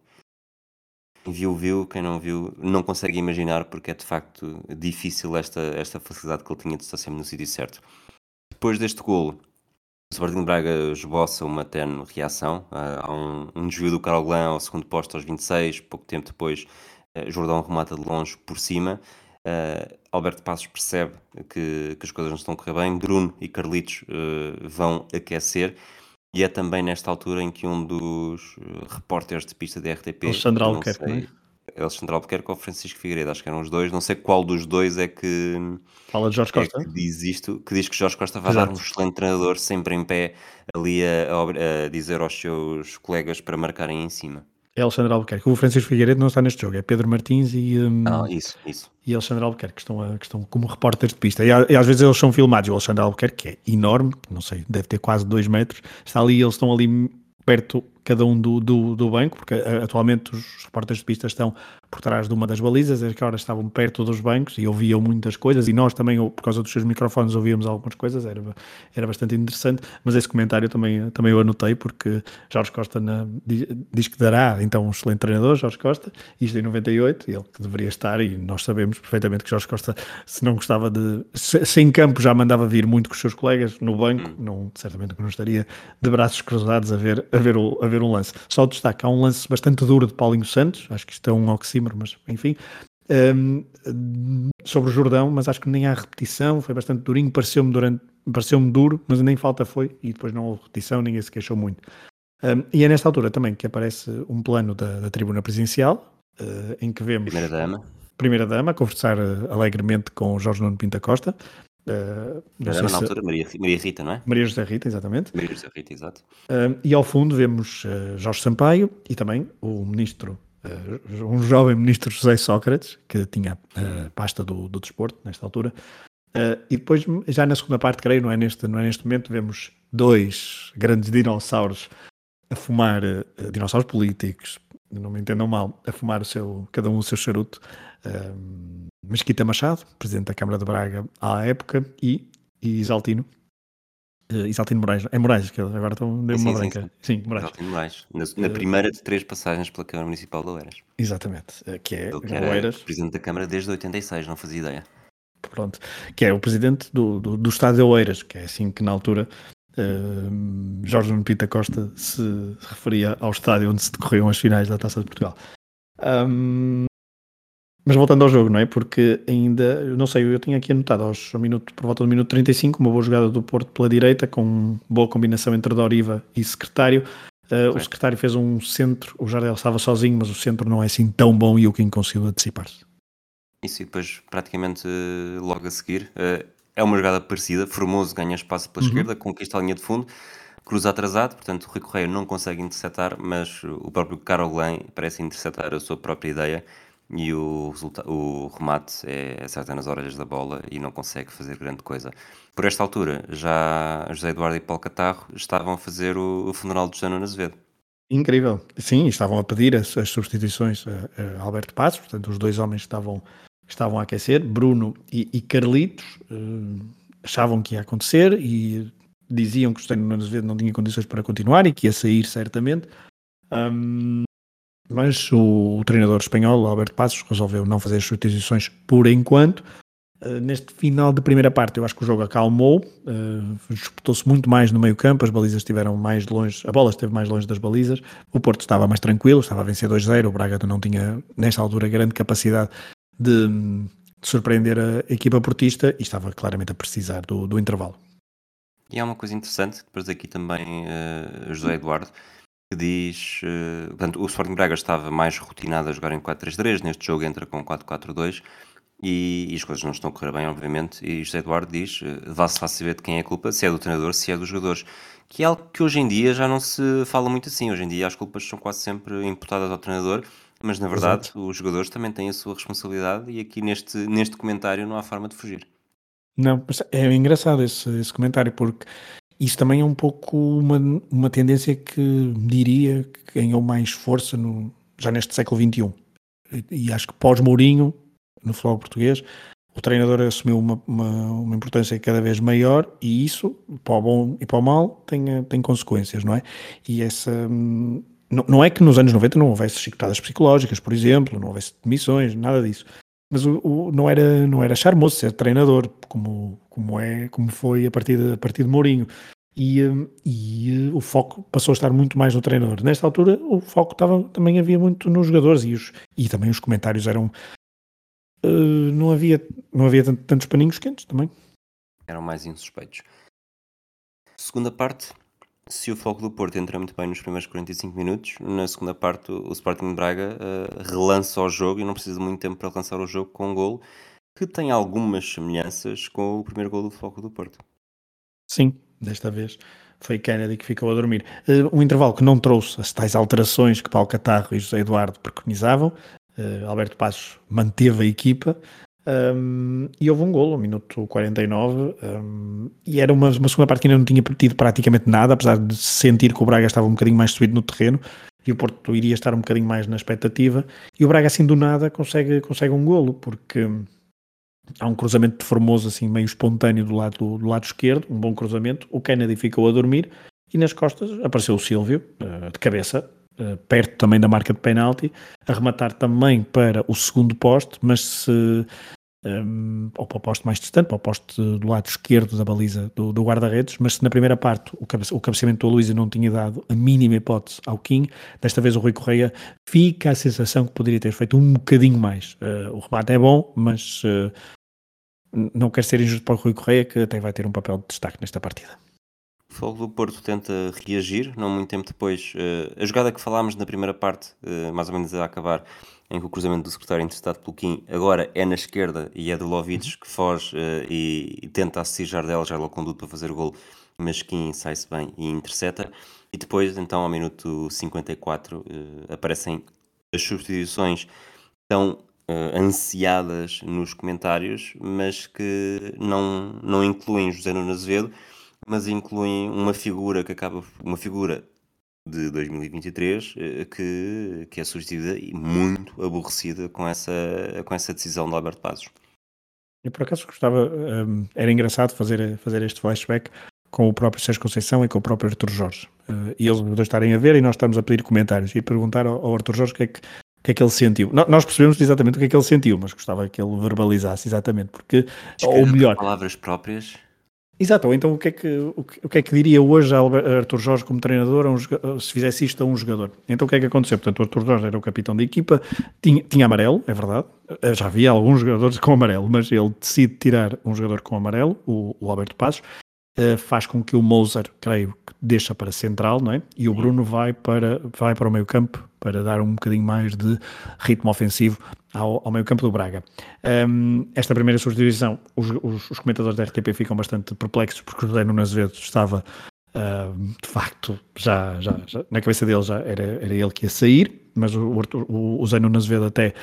Viu, viu, quem não viu não consegue imaginar porque é de facto difícil esta, esta facilidade que ele tinha de estar sempre no sítio certo. Depois deste golo, o Sporting Braga esboça uma tenue reação. Uh, há um, um desvio do Carolã ao segundo posto aos 26, pouco tempo depois uh, Jordão remata de longe por cima. Uh, Alberto Passos percebe que, que, as coisas não estão a correr bem. Bruno e Carlitos vão aquecer. E é também nesta altura em que um dos repórteres de pista da RTP, Alexandre Albuquerque? Alexandre Albuquerque ou Francisco Figueiredo, acho que eram os dois, não sei qual dos dois é que fala de Jorge é Costa, é que diz isto, que diz que Jorge Costa vai Exato. dar um excelente treinador sempre em pé ali a, a, a, dizer aos seus colegas para marcarem em cima. É Alexandre Albuquerque. O Francisco Figueiredo não está neste jogo, é Pedro Martins e, um, ah, isso, isso. e Alexandre Albuquerque, que estão, a, que estão como repórteres de pista. E, e, às vezes eles são filmados. O Alexandre Albuquerque, que é enorme, não sei, deve ter quase dois metros, está ali, eles estão ali perto cada um do, do, do banco, porque eh, atualmente os repórteres de pista estão por trás de uma das balizas, que hora estavam perto dos bancos e ouviam muitas coisas, e nós também, por causa dos seus microfones, ouvíamos algumas coisas, era, era bastante interessante, mas esse comentário também, também eu anotei, porque Jorge Costa na, diz, diz, que dará, então, um excelente treinador, Jorge Costa, isto em 98, ele que deveria estar, e nós sabemos perfeitamente que Jorge Costa, se não gostava de, se, se em campo já mandava vir muito com os seus colegas, no banco, hum. não, certamente que não estaria de braços cruzados a ver, a ver, o, a ver um lance. Só destaque, há um lance bastante duro de Paulinho Santos, acho que isto é um oxímoro, mas enfim, um, sobre o Jordão, mas acho que nem há repetição, foi bastante durinho, pareceu-me durante pareceu-me duro, mas nem falta foi, e depois não houve repetição, ninguém se queixou muito. Um, e é nesta altura também que aparece um plano da, da tribuna presidencial, uh, em que vemos Primeira Dama. Primeira Dama a conversar uh, alegremente com Jorge Nuno Pinta Costa. Uh, Dama na altura, Maria, Maria Rita, não é? Maria José Rita, exatamente. Maria José Rita, exato. e ao fundo vemos Jorge Sampaio e também o ministro uh, um jovem ministro José Sócrates, que tinha a uh, pasta do, do desporto nesta altura, Uh, e depois, já na segunda parte, creio, não é neste, não é neste momento, vemos dois grandes dinossauros a fumar, uh, dinossauros políticos, não me entendam mal, a fumar o seu, cada um o seu charuto. Uh, Mesquita Machado, presidente da Câmara de Braga à época, e, e Isaltino, Uh, Isaltino Moraes, é Moraes que agora estão deu uma branca. Sim, sim. Moraes. Isaltino Moraes, na, na uh, primeira de três passagens pela Câmara Municipal de Oeiras. Exatamente, uh, que é que Oeiras. presidente da Câmara desde 86, não fazia ideia. Pronto, que é o presidente do, do, do Estado de Oeiras, que é assim que na altura Jorge Nuno Pita Costa se referia ao estádio onde se decorriam as finais da Taça de Portugal. Um, mas voltando ao jogo, não é? Porque ainda, não sei, eu tinha aqui anotado aos, ao minuto, por volta do minuto 35, uma boa jogada do Porto pela direita, com boa combinação entre Doriva e secretário. Uh, o secretário fez um centro, o Jardel estava sozinho, mas o centro não é assim tão bom e o King conseguiu antecipar-se. Isso, e depois, praticamente logo a seguir, uh, é uma jogada parecida. Formoso ganha espaço pela uhum. esquerda, conquista a linha de fundo, cruza atrasado, portanto, o Rui Correia não consegue interceptar, mas o próprio Carol Glen parece interceptar a sua própria ideia e o, o remate é acerta nas orelhas da bola e não consegue fazer grande coisa. Por esta altura, já José Eduardo e Paulo Catarro estavam a fazer o, o funeral de Nuno Azevedo. Incrível, sim, estavam a pedir as, as substituições a, a, Alberto Passos, portanto os dois homens estavam, estavam a aquecer, Bruno e, e Carlitos uh, achavam que ia acontecer e diziam que o José Nuno Azevedo não tinha condições para continuar e que ia sair certamente. Um, mas o, o, treinador espanhol, Alberto Passos, resolveu não fazer as substituições por enquanto. Uh, neste final de primeira parte, eu acho que o jogo acalmou, uh, disputou-se muito mais no meio campo, as balizas estiveram mais longe, a bola esteve mais longe das balizas, o Porto estava mais tranquilo, estava a vencer 2-0, o Braga não tinha, nesta altura, grande capacidade de, de, surpreender a equipa portista e estava claramente a precisar do, do intervalo. E há uma coisa interessante, depois aqui também uh, José Eduardo, que diz. Uh, portanto, o Sporting Braga estava mais rotinado a jogar em 4-3-3, neste jogo entra com 4-4-2 e, e, as coisas não estão a correr bem, obviamente. E José Eduardo diz: uh, vá-se lá saber de quem é a culpa, se é do treinador, se é dos jogadores. Que é algo que hoje em dia já não se fala muito assim. Hoje em dia as culpas são quase sempre imputadas ao treinador, mas na verdade os jogadores também têm a sua responsabilidade e aqui neste, neste comentário não há forma de fugir. Não, é engraçado esse, esse comentário porque isso também é um pouco uma, uma tendência que diria que ganhou mais força no, já neste século XXI. E, acho que pós-Mourinho, no futebol português, o treinador assumiu uma, uma, uma, importância cada vez maior e isso, para o bom e para o mal, tem, tem consequências, não é? E essa. Não, não é que nos anos 90 não houvesse chicotadas psicológicas, por exemplo, não houvesse demissões, nada disso. Mas o, o, não, era, não era charmoso ser treinador, como, como, é, como foi a partir de, a partir de Mourinho. E, hum, e uh, o foco passou a estar muito mais no treinador. Nesta altura, o foco estava, também havia muito nos jogadores e, os, e também os comentários eram. Uh, não havia, não havia tantos paninhos quentes também. Eram mais insuspeitos. Segunda parte, se o foco do Porto entra muito bem nos primeiros 45 minutos, na segunda parte o Sporting de Braga uh, relança o jogo e não precisa de muito tempo para alcançar o jogo com um gol que tem algumas semelhanças com o primeiro gol do foco do Porto. Sim, desta vez foi Kennedy que ficou a dormir. Uh, um intervalo que não trouxe as tais alterações que Paulo Catarro e José Eduardo preconizavam. Uh, Alberto Passos manteve a equipa um, e houve um golo no minuto 49 um, e era uma, uma, segunda parte que ainda não tinha tido praticamente nada, apesar de sentir que o Braga estava um bocadinho mais subido no terreno e o Porto iria estar um bocadinho mais na expectativa e o Braga assim do nada consegue, consegue um golo porque há um cruzamento de Formoso assim meio espontâneo do lado, do, do lado esquerdo, um bom cruzamento, o Kennedy ficou a dormir e nas costas apareceu o Silvio uh, de cabeça perto também da marca de penalti, a rematar também para o segundo poste, mas se um, ou para o poste mais distante, para o poste do lado esquerdo da baliza do, do guarda-redes, mas se na primeira parte o, cabe, o cabeceamento do Luísa não tinha dado a mínima hipótese ao King, desta vez o Rui Correia fica a sensação que poderia ter feito um bocadinho mais. Uh, o remate é bom, mas uh, não quer ser injusto para o Rui Correia, que até vai ter um papel de destaque nesta partida. O Fogo do Porto tenta reagir, não muito tempo depois. Uh, a jogada que falámos na primeira parte, mais ou menos a acabar, em que o cruzamento do secretário interceptado pelo Kim agora é na esquerda e é de Lovic que foge uh, e, e, tenta assistir Jardel, já o conduto para fazer o gol, mas Kim sai-se bem e intercepta. E depois, então, ao minuto 54, uh, eh, aparecem as substituições. Uh, ansiadas nos comentários, mas que não, não incluem José Nuno Azevedo, mas incluem uma figura que acaba, uma figura de 2023 uh, que, que é substituída e muito aborrecida com essa, com essa decisão de Alberto Passos. Eu por acaso gostava, um, era engraçado fazer, fazer este flashback com o próprio Sérgio Conceição e com o próprio Arthur Jorge. Uh, e eles dois estarem a ver e nós estamos a pedir comentários e perguntar ao, ao Arthur Jorge o que é que, que é que ele sentiu. Nós percebemos exatamente o que é que ele sentiu, mas gostava que ele verbalizasse exatamente, porque, ou melhor... palavras próprias. Exato, então o que, é que, o, que, é que diria hoje a Arthur Jorge como treinador um, se fizesse isto a um jogador? Então o que é que aconteceu? Portanto, o Arthur Jorge era o capitão da equipa, tinha, tinha amarelo, é verdade, já havia alguns jogadores com amarelo, mas ele decide tirar um jogador com amarelo, o, o Alberto Passos, uh, faz com que o Moser, creio, deixa para central, não é? E o Bruno vai para, vai para o meio campo para dar um bocadinho mais de ritmo ofensivo ao, ao meio campo do Braga. Um, esta primeira substituição, os, os, os, comentadores da RTP ficam bastante perplexos porque o José Nuno Azevedo estava uh, de facto, já, já, já, na cabeça dele já era, era ele que ia sair, mas o, o, o Zé Nuno Azevedo até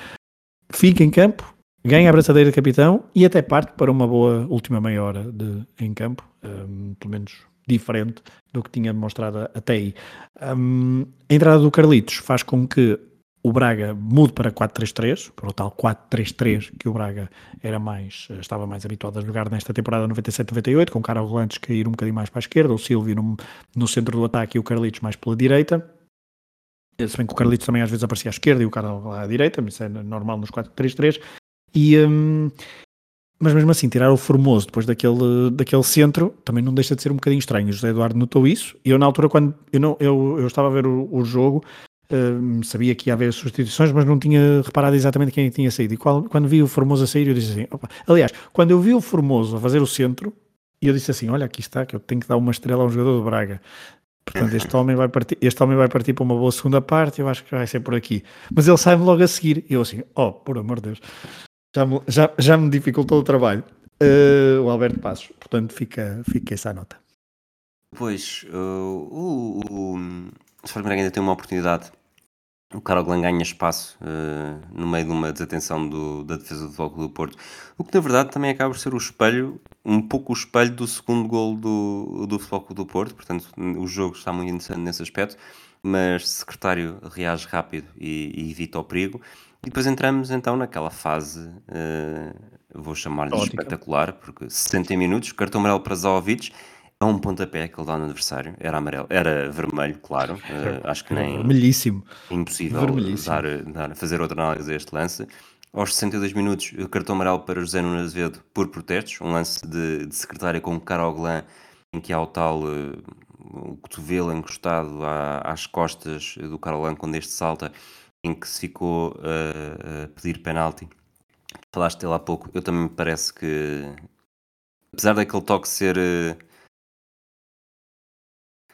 fica em campo, ganha a braçadeira de capitão e até parte para uma boa última meia hora de, em campo, um, pelo menos diferente do que tinha mostrado até aí. Um, a entrada do Carlitos faz com que o Braga mude para 4-3-3, para o tal 4-3-3 que o Braga era mais, estava mais habituado a jogar nesta temporada 97-98, com o Carlos Lantes cair um bocadinho mais para a esquerda, o Silvio no, no centro do ataque e o Carlitos mais pela direita. Se bem que o Carlitos também às vezes aparecia à esquerda e o Carlos à direita, mas isso é normal nos 4-3-3. E, um, mas mesmo assim, tirar o Formoso depois daquele, daquele centro também não deixa de ser um bocadinho estranho. O José Eduardo notou isso. E eu, na altura, quando eu, não, eu, eu estava a ver o, o jogo, uh, sabia que ia haver substituições, mas não tinha reparado exatamente quem tinha saído. E qual, quando vi o Formoso a sair, eu disse assim: opa. aliás, quando eu vi o Formoso a fazer o centro, eu disse assim: olha, aqui está, que eu tenho que dar uma estrela a um jogador do Braga. Portanto, este homem vai partir, este homem vai partir para uma boa segunda parte, eu acho que vai ser por aqui. Mas ele sai-me logo a seguir. E eu assim, oh, por amor de Deus já me, já, já me dificultou o trabalho. Uh, o Alberto Passos, portanto fica, fica essa nota. Pois, uh, o, o, o Sporting ainda tem uma oportunidade. O Carol Glan ganha espaço uh, no meio de uma desatenção do, da defesa do Foco do Porto, o que na verdade também acaba por ser o espelho, um pouco o espelho do segundo gol do, do Foco do Porto, portanto o jogo está muito interessante nesse aspecto, mas secretário reage rápido e, e evita o perigo. E depois entramos então naquela fase, uh, vou chamar-lhe espetacular, porque 70 minutos, cartão amarelo para Zovic, é um pontapé que ele dá no adversário, era amarelo, era vermelho, claro, uh, acho que nem... Vermelhíssimo. Impossível dar, dar, fazer outra análise a este lance. Aos 62 minutos, cartão amarelo para José Nunes Azevedo por protestos, um lance de, de secretária com Carol Glan, em que há o tal uh, o cotovelo encostado à, às costas do Carolan quando este salta em que se ficou a, a pedir penalti. Falaste dele há pouco, eu também me parece que, apesar daquele toque ser. Eh,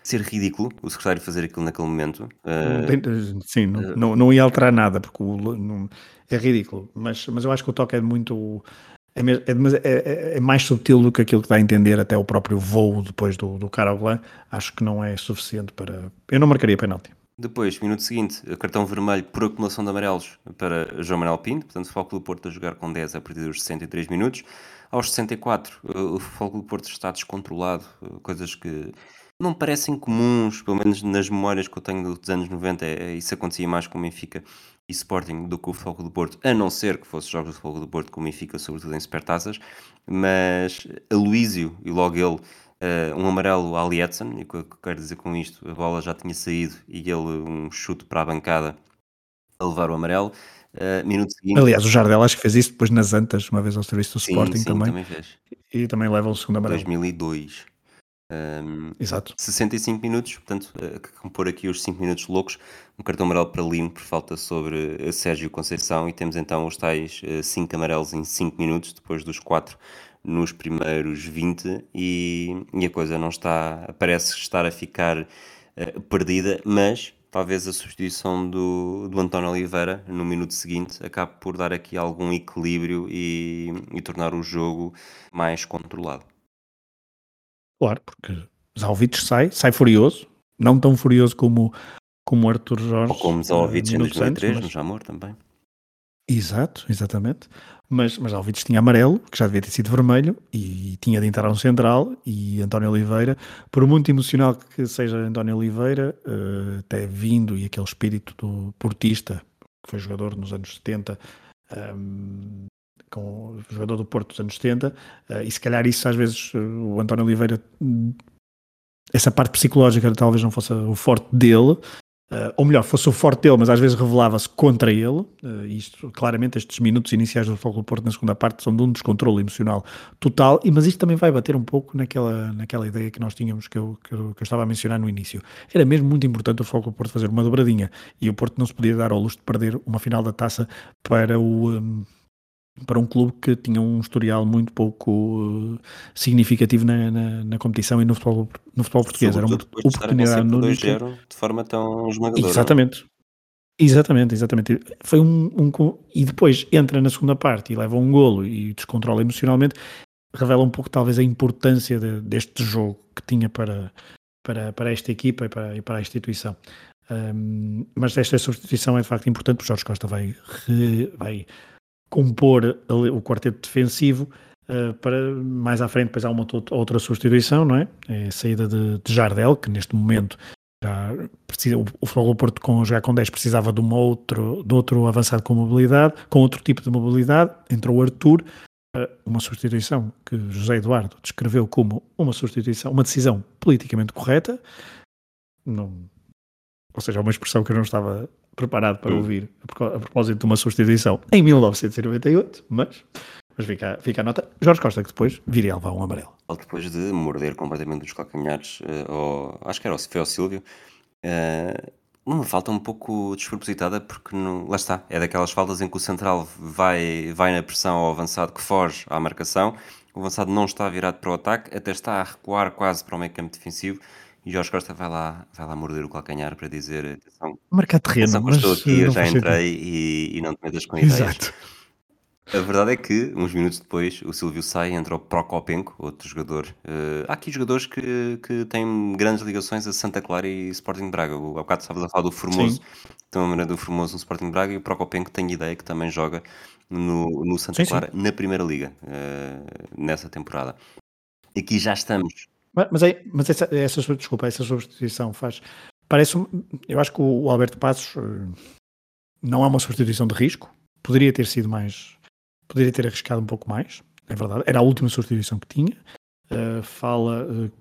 ser ridículo o secretário fazer aquilo naquele momento. Uh, sim, não, não, não, ia alterar nada, porque o, não, é ridículo, mas, mas eu acho que o toque é muito. É, é, é, é, mais subtil do que aquilo que dá a entender até o próprio voo depois do, do Carolan. Acho que não é suficiente para. Eu não marcaria penalti. Depois, minuto seguinte, cartão vermelho por acumulação de amarelos para João Manuel Pinto, portanto, o Futebol do Porto a jogar com 10 a partir dos 63 minutos. Aos 64, o Futebol do Porto está descontrolado, coisas que não parecem comuns, pelo menos nas memórias que eu tenho dos anos 90, é, isso acontecia mais com o Benfica e Sporting do que o Futebol do Porto, a não ser que fosse jogos do Futebol do Porto com o Benfica, sobretudo em supertaças, mas Aloísio e logo ele Uh, um amarelo a Lietzen, e o que eu quero dizer com isto, a bola já tinha saído e ele um chute para a bancada a levar o amarelo. Uh, minuto seguinte... Aliás, o Jardel acho que fez isso depois nas Antas, uma vez ao serviço do sim, Sporting sim, também. também fez. E também leva o segundo amarelo. 2002. Um, Exato. 65 minutos, portanto, uh, compor aqui os 5 minutos loucos, um cartão amarelo para Lino por falta sobre Sérgio Conceição e temos então os tais 5 uh, amarelos em 5 minutos, depois dos 4 nos primeiros 20 e, e a coisa não está, parece estar a ficar uh, perdida, mas talvez a substituição do, do António Oliveira no minuto seguinte acabe por dar aqui algum equilíbrio e, e tornar o jogo mais controlado. Claro, porque Zalvic sai, sai furioso, não tão furioso como como Arthur Jorge. Ou como Zalvic uh, em 2003, antes, mas... no Jamor também. Exato, exatamente. Mas, mas Alvides tinha amarelo, que já devia ter sido vermelho, e tinha de entrar um central, e António Oliveira, por muito emocional que seja António Oliveira, uh, até vindo, e aquele espírito do portista, que foi jogador nos anos 70, um, ehm, com o jogador do Porto dos anos 70, uh, eh, e se calhar isso às vezes uh, o António Oliveira, essa parte psicológica talvez não fosse o forte dele, Uh, ou melhor, fosse o forte dele, mas às vezes revelava-se contra ele. Uh, isto, claramente, estes minutos iniciais do Futebol Porto na segunda parte são de um descontrole emocional total, e, mas isto também vai bater um pouco naquela, naquela ideia que nós tínhamos, que eu, que eu, que eu estava a mencionar no início. Era mesmo muito importante o Futebol Porto fazer uma dobradinha, e o Porto não se podia dar ao luxo de perder uma final da taça para o. Um, para um clube que tinha um historial muito pouco uh, significativo na, na, na, competição e no futebol, no futebol português. Era uma oportunidade única. De forma tão esmagadora. Exatamente. Exatamente, exatamente. Foi um, um, e depois entra na segunda parte e leva um golo e descontrola emocionalmente, revela um pouco talvez a importância de, deste jogo que tinha para, para, para esta equipa e para, e para a instituição. Um, mas esta substituição é de facto importante, porque Jorge Costa vai, vai compor o quarteto defensivo uh, para mais à frente depois há uma outra substituição, não é? É a saída de, de Jardel, que neste momento já precisa, o, o Futebol Porto com, já com 10 precisava de, um outro, de outro avançado com mobilidade, com outro tipo de mobilidade, entrou o Arthur, uh, uma substituição que José Eduardo descreveu como uma substituição, uma decisão politicamente correta, não, ou seja, uma expressão que eu não estava preparado para ouvir a propósito de uma substituição em 1998, mas, mas fica, fica a nota. Jorge Costa, que depois viria a levar um amarelo. Depois de morder completamente os calcanhares, uh, acho que era, foi ao Silvio, uh, uma falta um pouco despropositada, porque não, lá está, é daquelas faltas em que o central vai, vai na pressão ao avançado que foge à marcação, o avançado não está virado para o ataque, até está a recuar quase para o meio campo defensivo e Jorge Costa vai lá, vai lá morder o calcanhar para dizer: atenção, marcar terreno, mas estou aqui, eu já entrei e, e, não te metas com ideias. Exato. A verdade é que, uns minutos depois, o Silvio sai e entra o Prokopenko, outro jogador. Uh, há aqui jogadores que, que têm grandes ligações a Santa Clara e Sporting Braga. O, há bocado estavas a falar do Formoso, tem uma maneira do Formoso no Sporting Braga e o Prokopenko tem ideia que também joga no, no Santa sim, Clara sim. na Primeira Liga, uh, nessa temporada. Aqui já estamos mas, mas, é, mas essa, essa, desculpa, essa substituição faz. Parece. Eu acho que o Alberto Passos eh, não é uma substituição de risco. Poderia ter sido mais. Poderia ter arriscado um pouco mais. É verdade. Era a última substituição que tinha. Uh, fala, uh,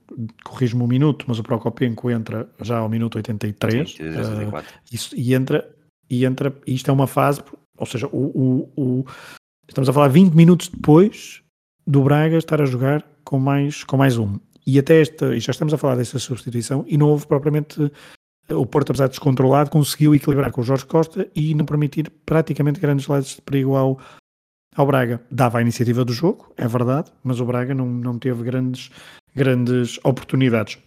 corrige-me um minuto, mas o Procopenco entra já ao minuto 83. Sim, uh, isso, e entra, e entra, e isto é uma fase, ou seja, o, o, o, estamos a falar 20 minutos depois do Braga estar a jogar com mais, com mais um. E até esta, e já estamos a falar dessa substituição, e não houve propriamente o Porto, apesar de descontrolado, conseguiu equilibrar com o Jorge Costa e não permitir praticamente grandes lados de perigo ao, ao Braga. Dava a iniciativa do jogo, é verdade, mas o Braga não, não teve grandes, grandes oportunidades.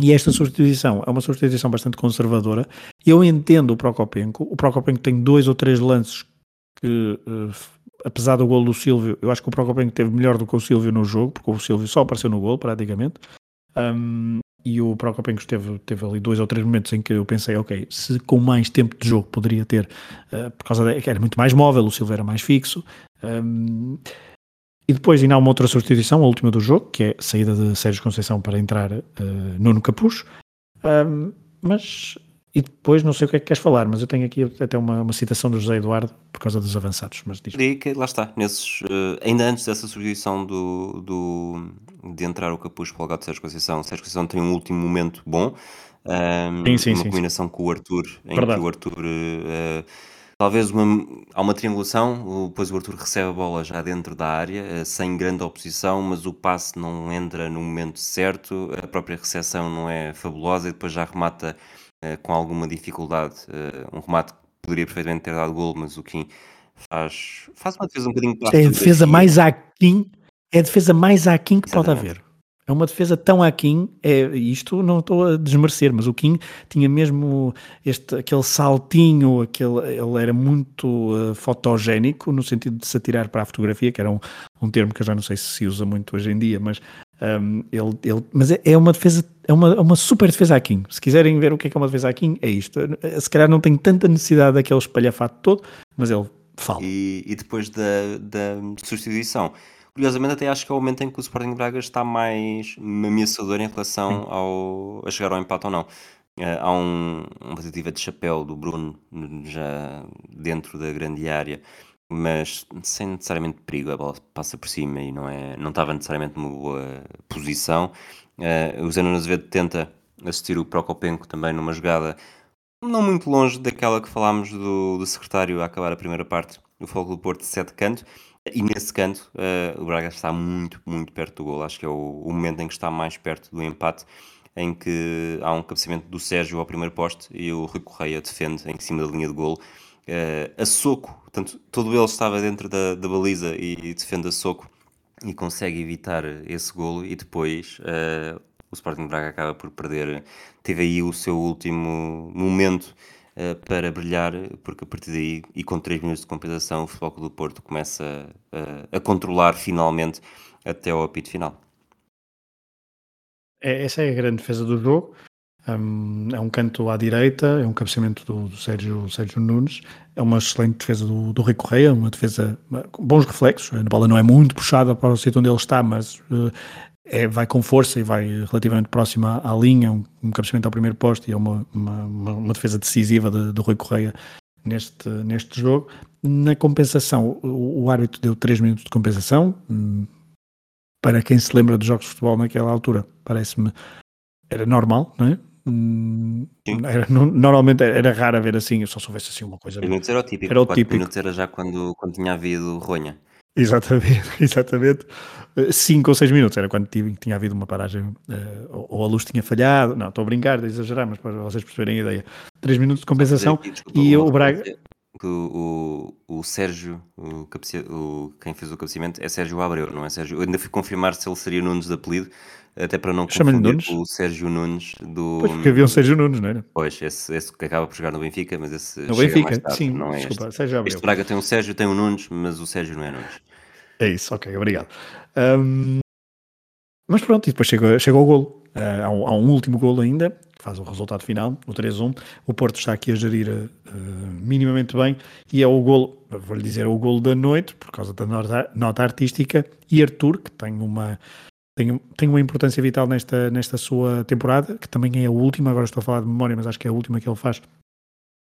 E esta substituição é uma substituição bastante conservadora. Eu entendo o Procopenco. O Procopenco tem dois ou três lances que uh, apesar do gol do Silvio, eu acho que o Procopenco teve melhor do que o Silvio no jogo, porque o Silvio só apareceu no gol praticamente. Um, e o Procopenco teve, teve ali dois ou três momentos em que eu pensei, ok, se com mais tempo de jogo poderia ter, uh, por causa de que era muito mais móvel, o Silvio era mais fixo. Um, e depois ainda há uma outra substituição, a última do jogo, que é a saída de Sérgio Conceição para entrar uh, Nuno Capucho. Um, mas e depois, não sei o que é que queres falar, mas eu tenho aqui até uma, uma citação do José Eduardo por causa dos avançados. Mas diz que lá está, nesses, uh, ainda antes dessa substituição do, do, de entrar o Capucho para o lugar de Sérgio Conceição, Sérgio Conceição tem um último momento bom, um, ehm, sim, sim, uma sim, combinação com o Arthur, em Verdade. que o Arthur. Uh, talvez uma, há uma triangulação, depois o Arthur recebe a bola já dentro da área, uh, sem grande oposição, mas o passe não entra no momento certo, a própria recepção não é fabulosa e depois já remata eh, com alguma dificuldade. Uh, um remate que poderia perfeitamente ter dado gol, mas o Kim faz, faz uma defesa um bocadinho É a defesa mais aquém, é a defesa mais aquém que Exatamente. pode haver. É uma defesa tão aquém, é, isto não estou a desmerecer, mas o Kim tinha mesmo este, aquele saltinho, aquele, ele era muito uh, fotogénico, no sentido de se atirar para a fotografia, que era um, um termo que eu já não sei se se usa muito hoje em dia, mas um, ele, ele, mas é, é, uma defesa, é uma, é uma super defesa aqui. Se quiserem ver o que é, que é uma defesa aqui, é isto. Se calhar não tem tanta necessidade daquele espalhafato todo, mas ele Fala. E, e depois da, da substituição. Curiosamente, até acho que é o momento em que o Sporting Braga está mais ameaçador em relação ao, a chegar ao empate ou não. Uh, há um, uma tentativa de chapéu do Bruno já dentro da grande área, mas sem necessariamente perigo. A bola passa por cima e não, é, não estava necessariamente numa boa posição. Uh, o Zé Nuno Azevedo tenta assistir o Procopenco também numa jogada não muito longe daquela que falámos do, do secretário a acabar a primeira parte do Fogo do Porto de sete canto. E nesse canto, uh, o Braga está muito, muito perto do gol. Acho que é o, o, momento em que está mais perto do empate, em que há um cabeceamento do Sérgio ao primeiro poste e o Rui Correia defende em cima da linha de gol. Uh, a soco, portanto, todo ele estava dentro da, da baliza e, e, defende a soco e consegue evitar esse golo. E depois uh, o Sporting Braga acaba por perder. Teve aí o seu último momento uh, para brilhar, porque a partir daí, e com 3 minutos de compensação, o Futebol do Porto começa a controlar finalmente até ao apito final. É, essa é a grande defesa do jogo. Um, é um canto à direita, é um cabeceamento do, do Sérgio, Sérgio Nunes, é uma excelente defesa do, do Rui Correia, uma defesa com bons reflexos. A bola não é muito puxada para o sítio onde ele está, mas uh, é, vai com força e vai relativamente próxima à, linha, um, um cabeceamento ao primeiro posto e é uma, uma, uma defesa decisiva de, do Rui Correia neste, neste jogo. Na compensação, o, o árbitro deu 3 minutos de compensação. Hum, para quem se lembra dos jogos de futebol naquela altura, parece-me era normal, não é? Hum, era, normalmente era raro ver assim, só se houvesse assim uma coisa. 3 minutos era o típico, era o típico. minutos era já quando, quando tinha havido ronha. Exatamente, exatamente. 5 ou 6 minutos era quando tinha, tinha havido uma paragem, uh, ou a luz tinha falhado. Não, estou a brincar, de exagerar, mas para vocês perceberem a ideia. 3 minutos de compensação aqui, desculpa, e o Braga. Que o, o, o Sérgio, o, o, quem fez o cabeceamento, é Sérgio Abreu, não é Sérgio? Eu ainda fui confirmar se ele seria Nunes de apelido, até para não confundir Nunes? o Sérgio Nunes do. Pois, porque havia um Sérgio Nunes, não era? Pois, esse, esse que acaba por jogar no Benfica, mas esse. No Benfica, tarde, sim, não é desculpa, este. Sérgio Abreu. Este Braga tem um Sérgio, tem um Nunes, mas o Sérgio não é Nunes. É isso, ok, obrigado. Um, mas pronto, e depois chegou, chegou ao golo. Uh, há, um, há, um, último golo ainda, faz o resultado final, o 3-1. O Porto está aqui a gerir uh, minimamente bem e é o golo, vou-lhe dizer, é o golo da noite, por causa da nota, nota artística. E Arthur, que tem uma, tem, tem uma importância vital nesta, nesta sua temporada, que também é a última, agora estou a falar de memória, mas acho que é a última que ele faz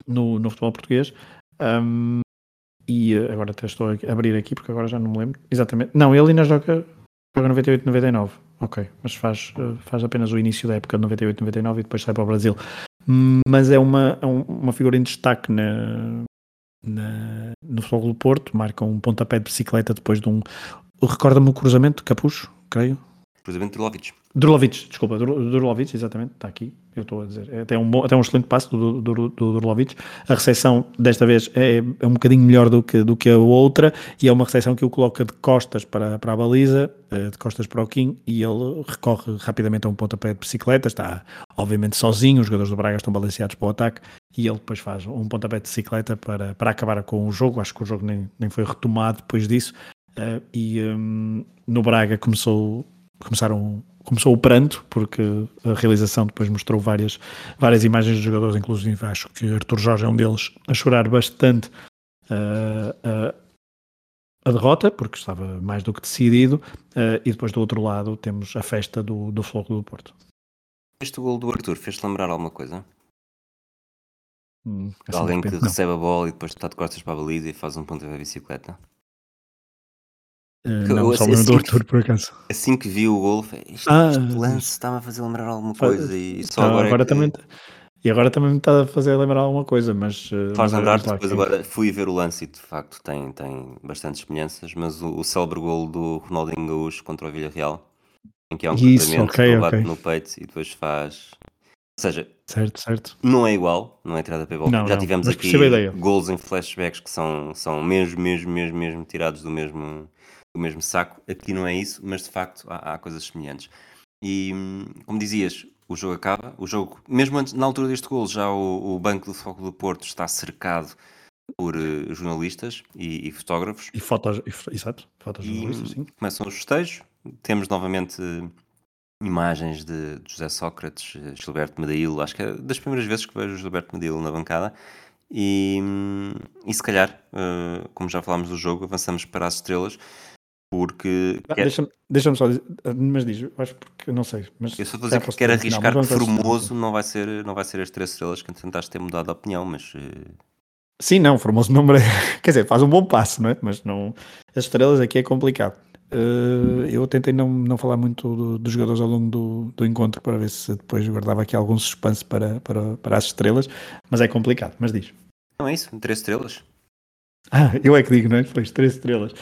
no, no futebol português. Um, e eh, agora até estou a abrir aqui porque agora já não me lembro exatamente. Não, ele ainda joga, joga 98, 99. Ok, mas faz, eh, faz apenas o início da época de 98, 99 e depois sai para o Brasil. Mas é uma, é uma figura em destaque na, na, no Futebol do Porto, marca um pontapé de bicicleta depois de um. Recorda-me o cruzamento, Capucho, creio. Cruzamento de Lovic. Durlovic, desculpa, Durlovic, exatamente, está aqui, eu estou a dizer. É até um, bom, até um excelente passo do, do, do, do Durlovic. A recepção desta vez é, é um bocadinho melhor do que, do que a outra e é uma recepção que o coloca de costas para, para a baliza, eh, de costas para o Kim e ele recorre rapidamente a um pontapé de bicicleta. Está, obviamente, sozinho. Os jogadores do Braga estão balanceados para o ataque e ele depois faz um pontapé de bicicleta para, para acabar com o jogo. Acho que o jogo nem, nem foi retomado depois disso. Uh, e um, no Braga começou, começaram começou o pranto, porque a realização depois mostrou várias, várias imagens dos jogadores, inclusive acho que Arthur Jorge é um deles, a chorar bastante uh, uh, a derrota, porque estava mais do que decidido, uh, e depois do outro lado temos a festa do, do Floco do Porto. Este gol do Arthur fez-te lembrar alguma coisa? Hum, assim alguém que não. recebe a bola e depois está de costas para a baliza e faz um ponto de bicicleta? Uh, não, só assim, do Arthur, por acaso. Assim que vi o gol, este, ah, este lance está-me a fazer lembrar alguma coisa e só agora, agora é que... também E agora também me está a fazer lembrar alguma coisa, mas... Eh, Faz lembrar, depois agora fui ver o lance e de facto tem, tem bastantes semelhanças, mas o, o célebre gol do Ronaldinho Gaúcho contra o Villarreal, em que há um Isso, okay, que bate okay. no peito e depois faz... Ou seja, certo, certo. não é igual, não é tirada bola. Já não, tivemos aqui gols em flashbacks que são, são mesmo, mesmo, mesmo, mesmo tirados do mesmo do mesmo saco. Aqui não é isso, mas de facto há, há coisas semelhantes. E como dizias, o jogo acaba. O jogo, mesmo antes, na altura deste gol, já o, o banco do Foco do Porto está cercado por uh, jornalistas e, e, fotógrafos. E fotos, e, exato, fotos jornalistas, sim. Começam os festejos. Temos novamente uh, imagens de, de, José Sócrates, uh, Gilberto Medail. Acho que é das primeiras vezes que vejo Gilberto Medail na bancada. E, e se calhar, uh, como já falámos do jogo, avançamos para as estrelas, porque. Ah, quer... Deixa-me deixa só dizer, mas diz, acho porque não sei. Mas eu só estou a dizer que quero arriscar que Formoso não vai, ser, não vai ser as três estrelas que tentaste ter mudado de opinião, mas. Uh... Sim, não, Formoso não merece. Quer dizer, faz um bom passo, não é? Mas não. As estrelas aqui é complicado. Uh, eu tentei não, não falar muito do, dos jogadores ao longo do, do encontro para ver se depois guardava aqui algum suspense para, para, para as estrelas, mas é complicado, mas diz. Não é isso, três estrelas. Ah, eu é que digo, não é? Pois, três estrelas.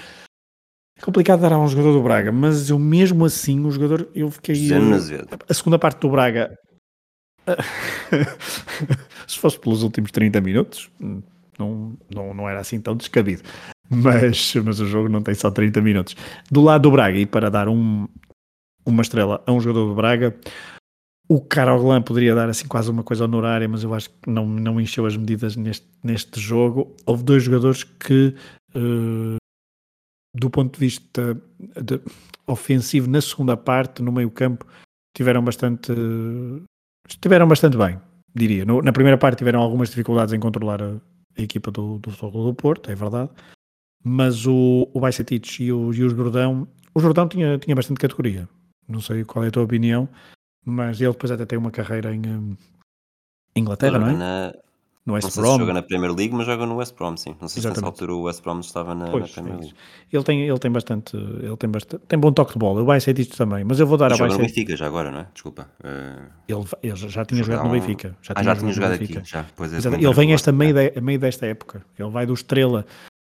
É complicado dar a um jogador do Braga, mas eu mesmo assim, o jogador, eu fiquei. A segunda parte do Braga. se fosse pelos últimos 30 minutos, não, não, não era assim tão descabido mas, mas o jogo não tem só 30 minutos. Do lado do Braga, e para dar um, uma estrela a um jogador do Braga, o Caroglan poderia dar assim quase uma coisa honorária, mas eu acho que não, não encheu as medidas neste, neste jogo. Houve dois jogadores que, uh, do ponto de vista de, ofensivo, na segunda parte, no meio campo, tiveram bastante, estiveram bastante bem, diria. No, na primeira parte tiveram algumas dificuldades em controlar a, a equipa do, do do Porto, é verdade mas o, o Bajcetic e o, e o Jordão, o Jordão tinha, tinha bastante categoria. Não sei qual é a tua opinião, mas ele depois até tem uma carreira em hum, Inglaterra, não é? Na... No West não sei Brom. se joga na Premier League, mas joga no West Brom, sim. Não sei Exatamente. se nessa altura o West Brom estava na, pois, na Premier League. Ele tem, ele tem bastante, ele tem bastante, tem bom toque de bola. O Bajcetic também, mas eu vou dar a Bajcetic. no Benfica já agora, não é? Desculpa. Uh... Ele, ele já tinha jogado no Benfica. Já ah, tinha já tinha jogado aqui, já. Pois é, ele vem esta meio, de, meio desta época. Ele vai do Estrela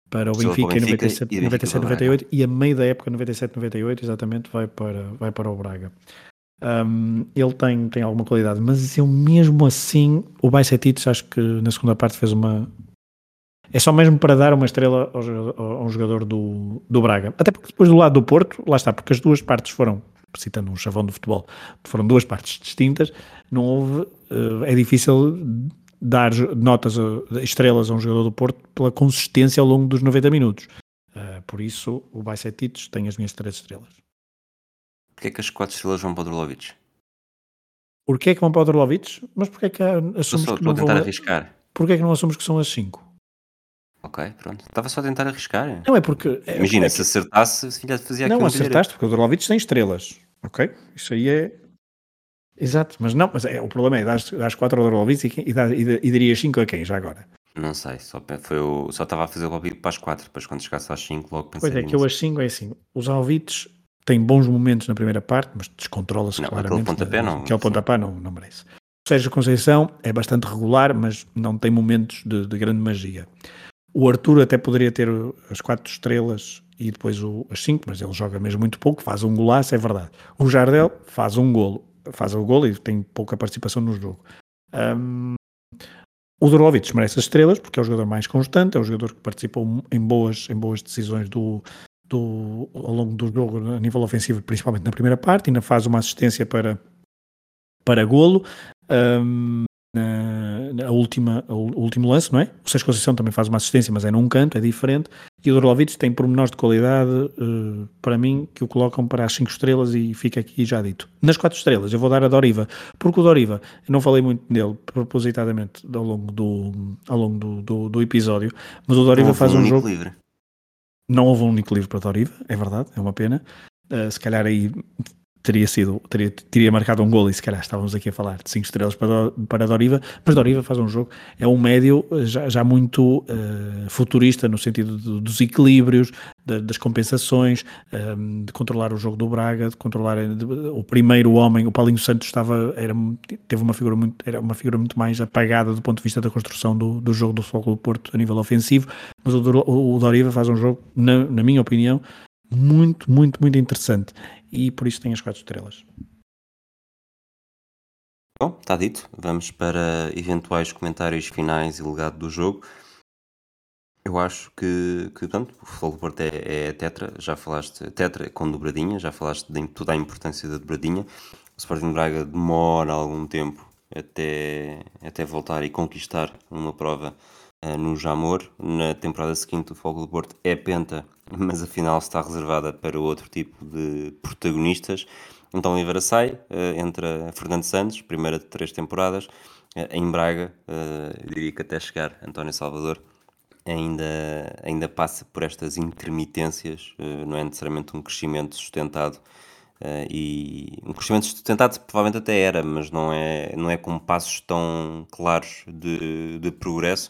para o Benfica, em 97, 97 98 e a meio da época 97 98 exatamente vai para vai para o Braga um, ele tem, tem alguma qualidade mas eu mesmo assim o Bajcetic acho que na segunda parte fez uma é só mesmo para dar uma estrela ao, ao, ao jogador do, do Braga até porque depois do lado do Porto lá está, porque as duas partes foram citando um chavão do futebol, foram duas partes distintas, não houve, uh, é difícil dar notas, estrelas a um jogador do Porto pela consistência ao longo dos 90 minutos. Uh, por isso, o Bajcetic tem as minhas três estrelas. Porquê é que as quatro estrelas vão para o Drolovic? Porquê é que vão para o Drolovic? Mas porquê é que assumos que não vão... arriscar. Porquê é que não assumos que são as cinco? Ok, pronto. Estava só a tentar arriscar. Não, é porque... É, Imagina, é se acertasse, fazia Não, acertaste, porque o Drolovic tem estrelas. Ok? Isso aí é, Exato, mas não, mas é, o problema é das, das 4 ao Drogovic e, e, e, darias 5 a quem já agora? Não sei, só, foi o, só estava a fazer o palpite para as 4, depois quando chegasse às 5 logo pensei Pois é, que eu às 5 é assim, os Alvites têm bons momentos na primeira parte, mas descontrola-se claramente. Aquele pontapé não. Aquele pontapé não, não merece. O Sérgio Conceição é bastante regular, mas não tem momentos de, de grande magia. O Arthur até poderia ter as 4 estrelas e depois o, as 5, mas ele joga mesmo muito pouco, faz um golaço, é verdade. O Jardel faz um golo faz o gol e tem pouca participação no jogo. Um, o Dorlovic merece as estrelas porque é o jogador mais constante, é o jogador que participou em boas, em boas decisões do, do, ao longo do jogo a nível ofensivo, principalmente na primeira parte, ainda faz uma assistência para, para golo. Um, na, na última, o último lance, não é? O Sérgio Conceição também faz uma assistência, mas é num canto, é diferente. E o Dorlovic tem pormenores de qualidade, uh, para mim, que o colocam para as 5 estrelas e fica aqui já dito. Nas 4 estrelas, eu vou dar a Doriva, porque o Doriva, eu não falei muito dele propositadamente ao longo do, ao longo do, do, do episódio, mas o Doriva faz um, jogo. Livre. Não houve um único livre para Doriva, é verdade, é uma pena. Uh, se calhar aí teria sido, teria, teria marcado um gol e se calhar estávamos aqui a falar de 5 estrelas para, para Doriva, mas Doriva faz um jogo, é um médio eh, já, já muito uh, futurista no sentido dos equilíbrios, das compensações, um, ehm, de controlar o jogo do Braga, de controlar eh, de, o primeiro homem, o Paulinho Santos estava, era, teve uma figura muito, era uma figura muito mais apagada do ponto de vista da construção do, do jogo do Futebol do Porto a nível ofensivo, mas o, o, o Doriva faz um jogo, na, na minha opinião, muito, muito, muito interessante e por isso tem as quatro estrelas. Bom, está dito. Vamos para eventuais comentários finais e legado do jogo. Eu acho que, que pronto, o futebol Porto é, é tetra, já falaste, tetra com dobradinha, já falaste de toda a importância da dobradinha. O Sporting Braga demora algum tempo até, até voltar e conquistar uma prova uh, no Jamor. Na temporada seguinte, o Fogo do Porto é penta mas afinal está reservada para outro tipo de protagonistas. Então Oliveira sai, uh, entra Fernando Santos, primeira de três temporadas, uh, em Braga, uh, diria que até chegar António Salvador ainda, ainda passa por estas intermitências, não é necessariamente um crescimento sustentado e um crescimento sustentado provavelmente até era, mas não é, não é com passos tão claros de, de progresso.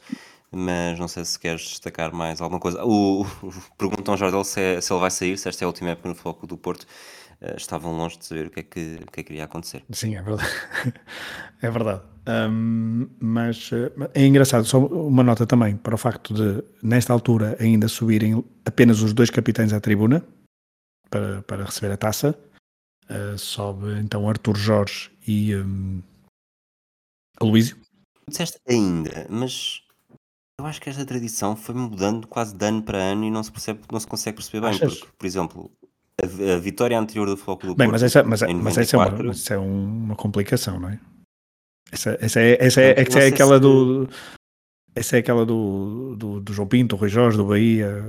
Mas não sei se queres destacar mais alguma coisa. O, o perguntam Jardel se, é, se ele vai sair, se esta é a última época no Foco do Porto. Uh, estavam longe de saber o que é que, o que, é que iria acontecer. Sim, é verdade. é verdade. Um, mas uh, é engraçado, só uma nota também para o facto de, nesta altura, ainda subirem apenas os dois capitães à tribuna para, para receber a taça Uh, sobe então Arthur Jorge e um, Aloísio. Disseste ainda, mas eu acho que esta tradição foi mudando quase de ano para ano e não se, percebe, não se consegue perceber bem. Achas? Porque, por exemplo, a, a, vitória anterior do Futebol Clube Bem, mas essa, mas, mas essa é, uma, mas é uma complicação, não é? Essa, essa é, essa é, essa é aquela do. Essa é aquela do, do, do João Pinto, do Rui Jorge, do Bahia,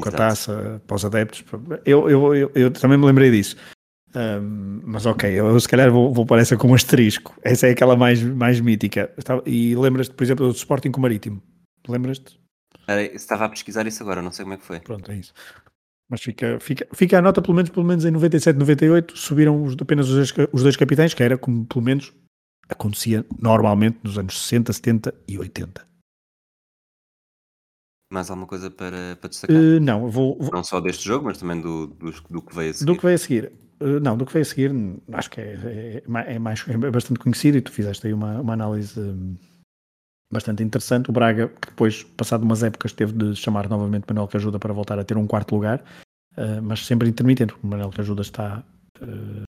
com a taça para os adeptos. Eu, eu, eu, eu, também me lembrei disso. Um, mas ok, eu se calhar vou, vou pôr essa como asterisco. Essa é aquela mais, mais mítica. E lembras-te, por exemplo, do Sporting com o Marítimo? Lembras-te? Estava a pesquisar isso agora, não sei como é que foi. Pronto, é isso. Mas fica, fica, fica a nota, pelo menos, pelo menos em 97, 98, subiram os, apenas os dois, os dois capitães, que era como pelo menos acontecia normalmente nos anos 60, 70 e 80. Mais alguma coisa para, para destacar? Uh, não, vou, vou, Não só deste jogo, mas também do, do, do que veio a seguir. Do que veio a seguir. Eh, não, do que veio a seguir, acho que é, é, é, mais, é bastante conhecido e tu fizeste aí uma, uma análise hum, bastante interessante. O Braga, que depois, passado umas épocas, teve de chamar novamente Manuel Cajuda para voltar a ter um quarto lugar, uh, mas sempre intermitente, porque Manuel Cajuda está. Uh,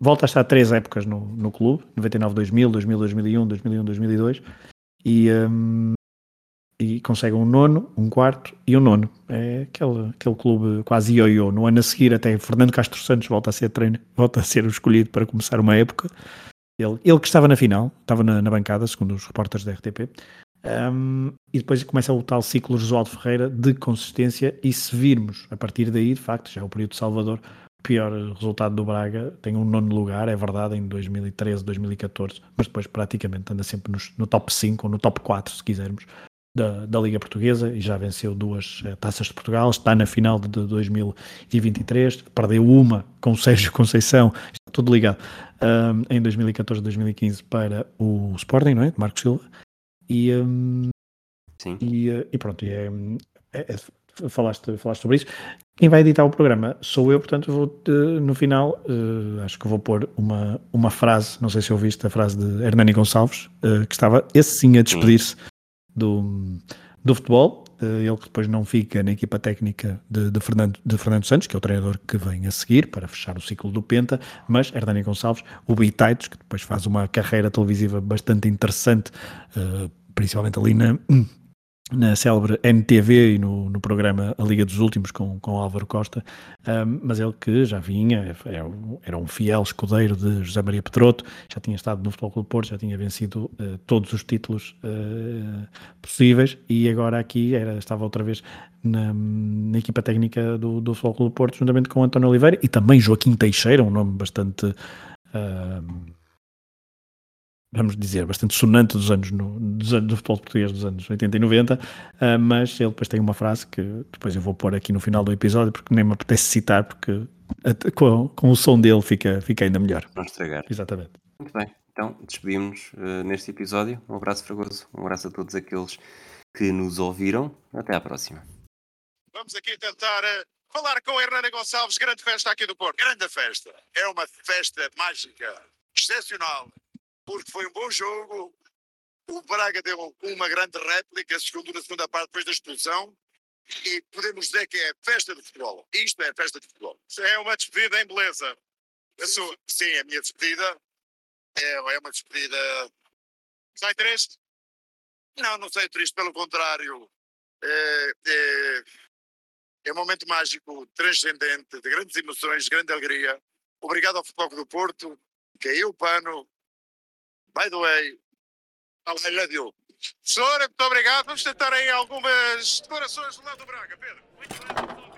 volta a estar três épocas no, no clube: 99-2000, 2000-2001, 2001-2002. E, um, e consegue um nono, um quarto e um nono. É aquele, aquele clube quase ioiô. No ano a seguir, até Fernando Castro Santos volta a ser treino, volta a ser escolhido para começar uma época. Ele, ele que estava na final, estava na, na bancada, segundo os repórteres da RTP. Um, e depois começa o tal ciclo Josualdo Ferreira de consistência. E se virmos a partir daí, de facto, já é o período de Salvador, pior resultado do Braga tem um nono lugar, é verdade, em 2013, 2014, mas depois praticamente anda sempre nos, no top 5 ou no top 4, se quisermos, da, da, Liga Portuguesa e já venceu duas uh, taças de Portugal, está na final de, de 2023, perdeu uma com o Sérgio Conceição, está tudo ligado, um, em 2014-2015 para o Sporting, não é? Marcos Silva. E, um, Sim. E, uh, e pronto, e é, é, é, falaste, falaste sobre isso. Quem vai editar o programa sou eu, portanto, vou uh, no final, acho que vou pôr uma, uma frase, não sei se ouviste a frase de Hernani Gonçalves, que estava esse sim a despedir-se do, do futebol. Eh, ele que depois não fica na equipa técnica de, de, Fernando, de Fernando Santos, que é o treinador que vem a seguir para fechar o ciclo do Penta, mas Hernani Gonçalves, o Bitaitos, que depois faz uma carreira televisiva bastante interessante, uh, principalmente ali na, na célebre NTV e no, no programa A Liga dos Últimos com, com Álvaro Costa, um, mas ele que já vinha, era, era, um fiel escudeiro de José Maria Petroto, já tinha estado no Futebol Clube Porto, já tinha vencido uh, todos os títulos uh, possíveis e agora aqui era, estava outra vez na, na equipa técnica do, do Futebol Clube Porto, juntamente com António Oliveira e também Joaquim Teixeira, um nome bastante... Uh, vamos dizer, bastante sonante dos anos, no, dos anos do futebol português dos anos 80 e 90, uh, ah, mas ele depois tem uma frase que depois eu vou pôr aqui no final do episódio porque nem me apetece citar porque com, com o som dele fica, fica ainda melhor. Não estragar. Exatamente. Muito bem, então despedimos uh, neste episódio. Um abraço fragoso, um abraço a todos aqueles que nos ouviram. Até à próxima. Vamos aqui tentar uh, falar com o Hernani Gonçalves, grande festa aqui do Porto. Grande festa. É uma festa mágica, excepcional porque foi um bom jogo. O Braga deu uma grande réplica, segundo na segunda parte, depois da expulsão. E podemos dizer que é festa de futebol. Isto é festa de futebol. É uma despedida em beleza. Sim, a minha despedida é, é uma despedida. Sai triste? Não, não sei triste, pelo contrário. É, é, é um momento mágico, transcendente, de grandes emoções, de grande alegria. Obrigado ao Futebol do Porto, caiu o pano, By the way, I love you. Senhora, muito obrigado. Vamos tentar aí algumas declarações do lado do Braga. Pedro, muito bem.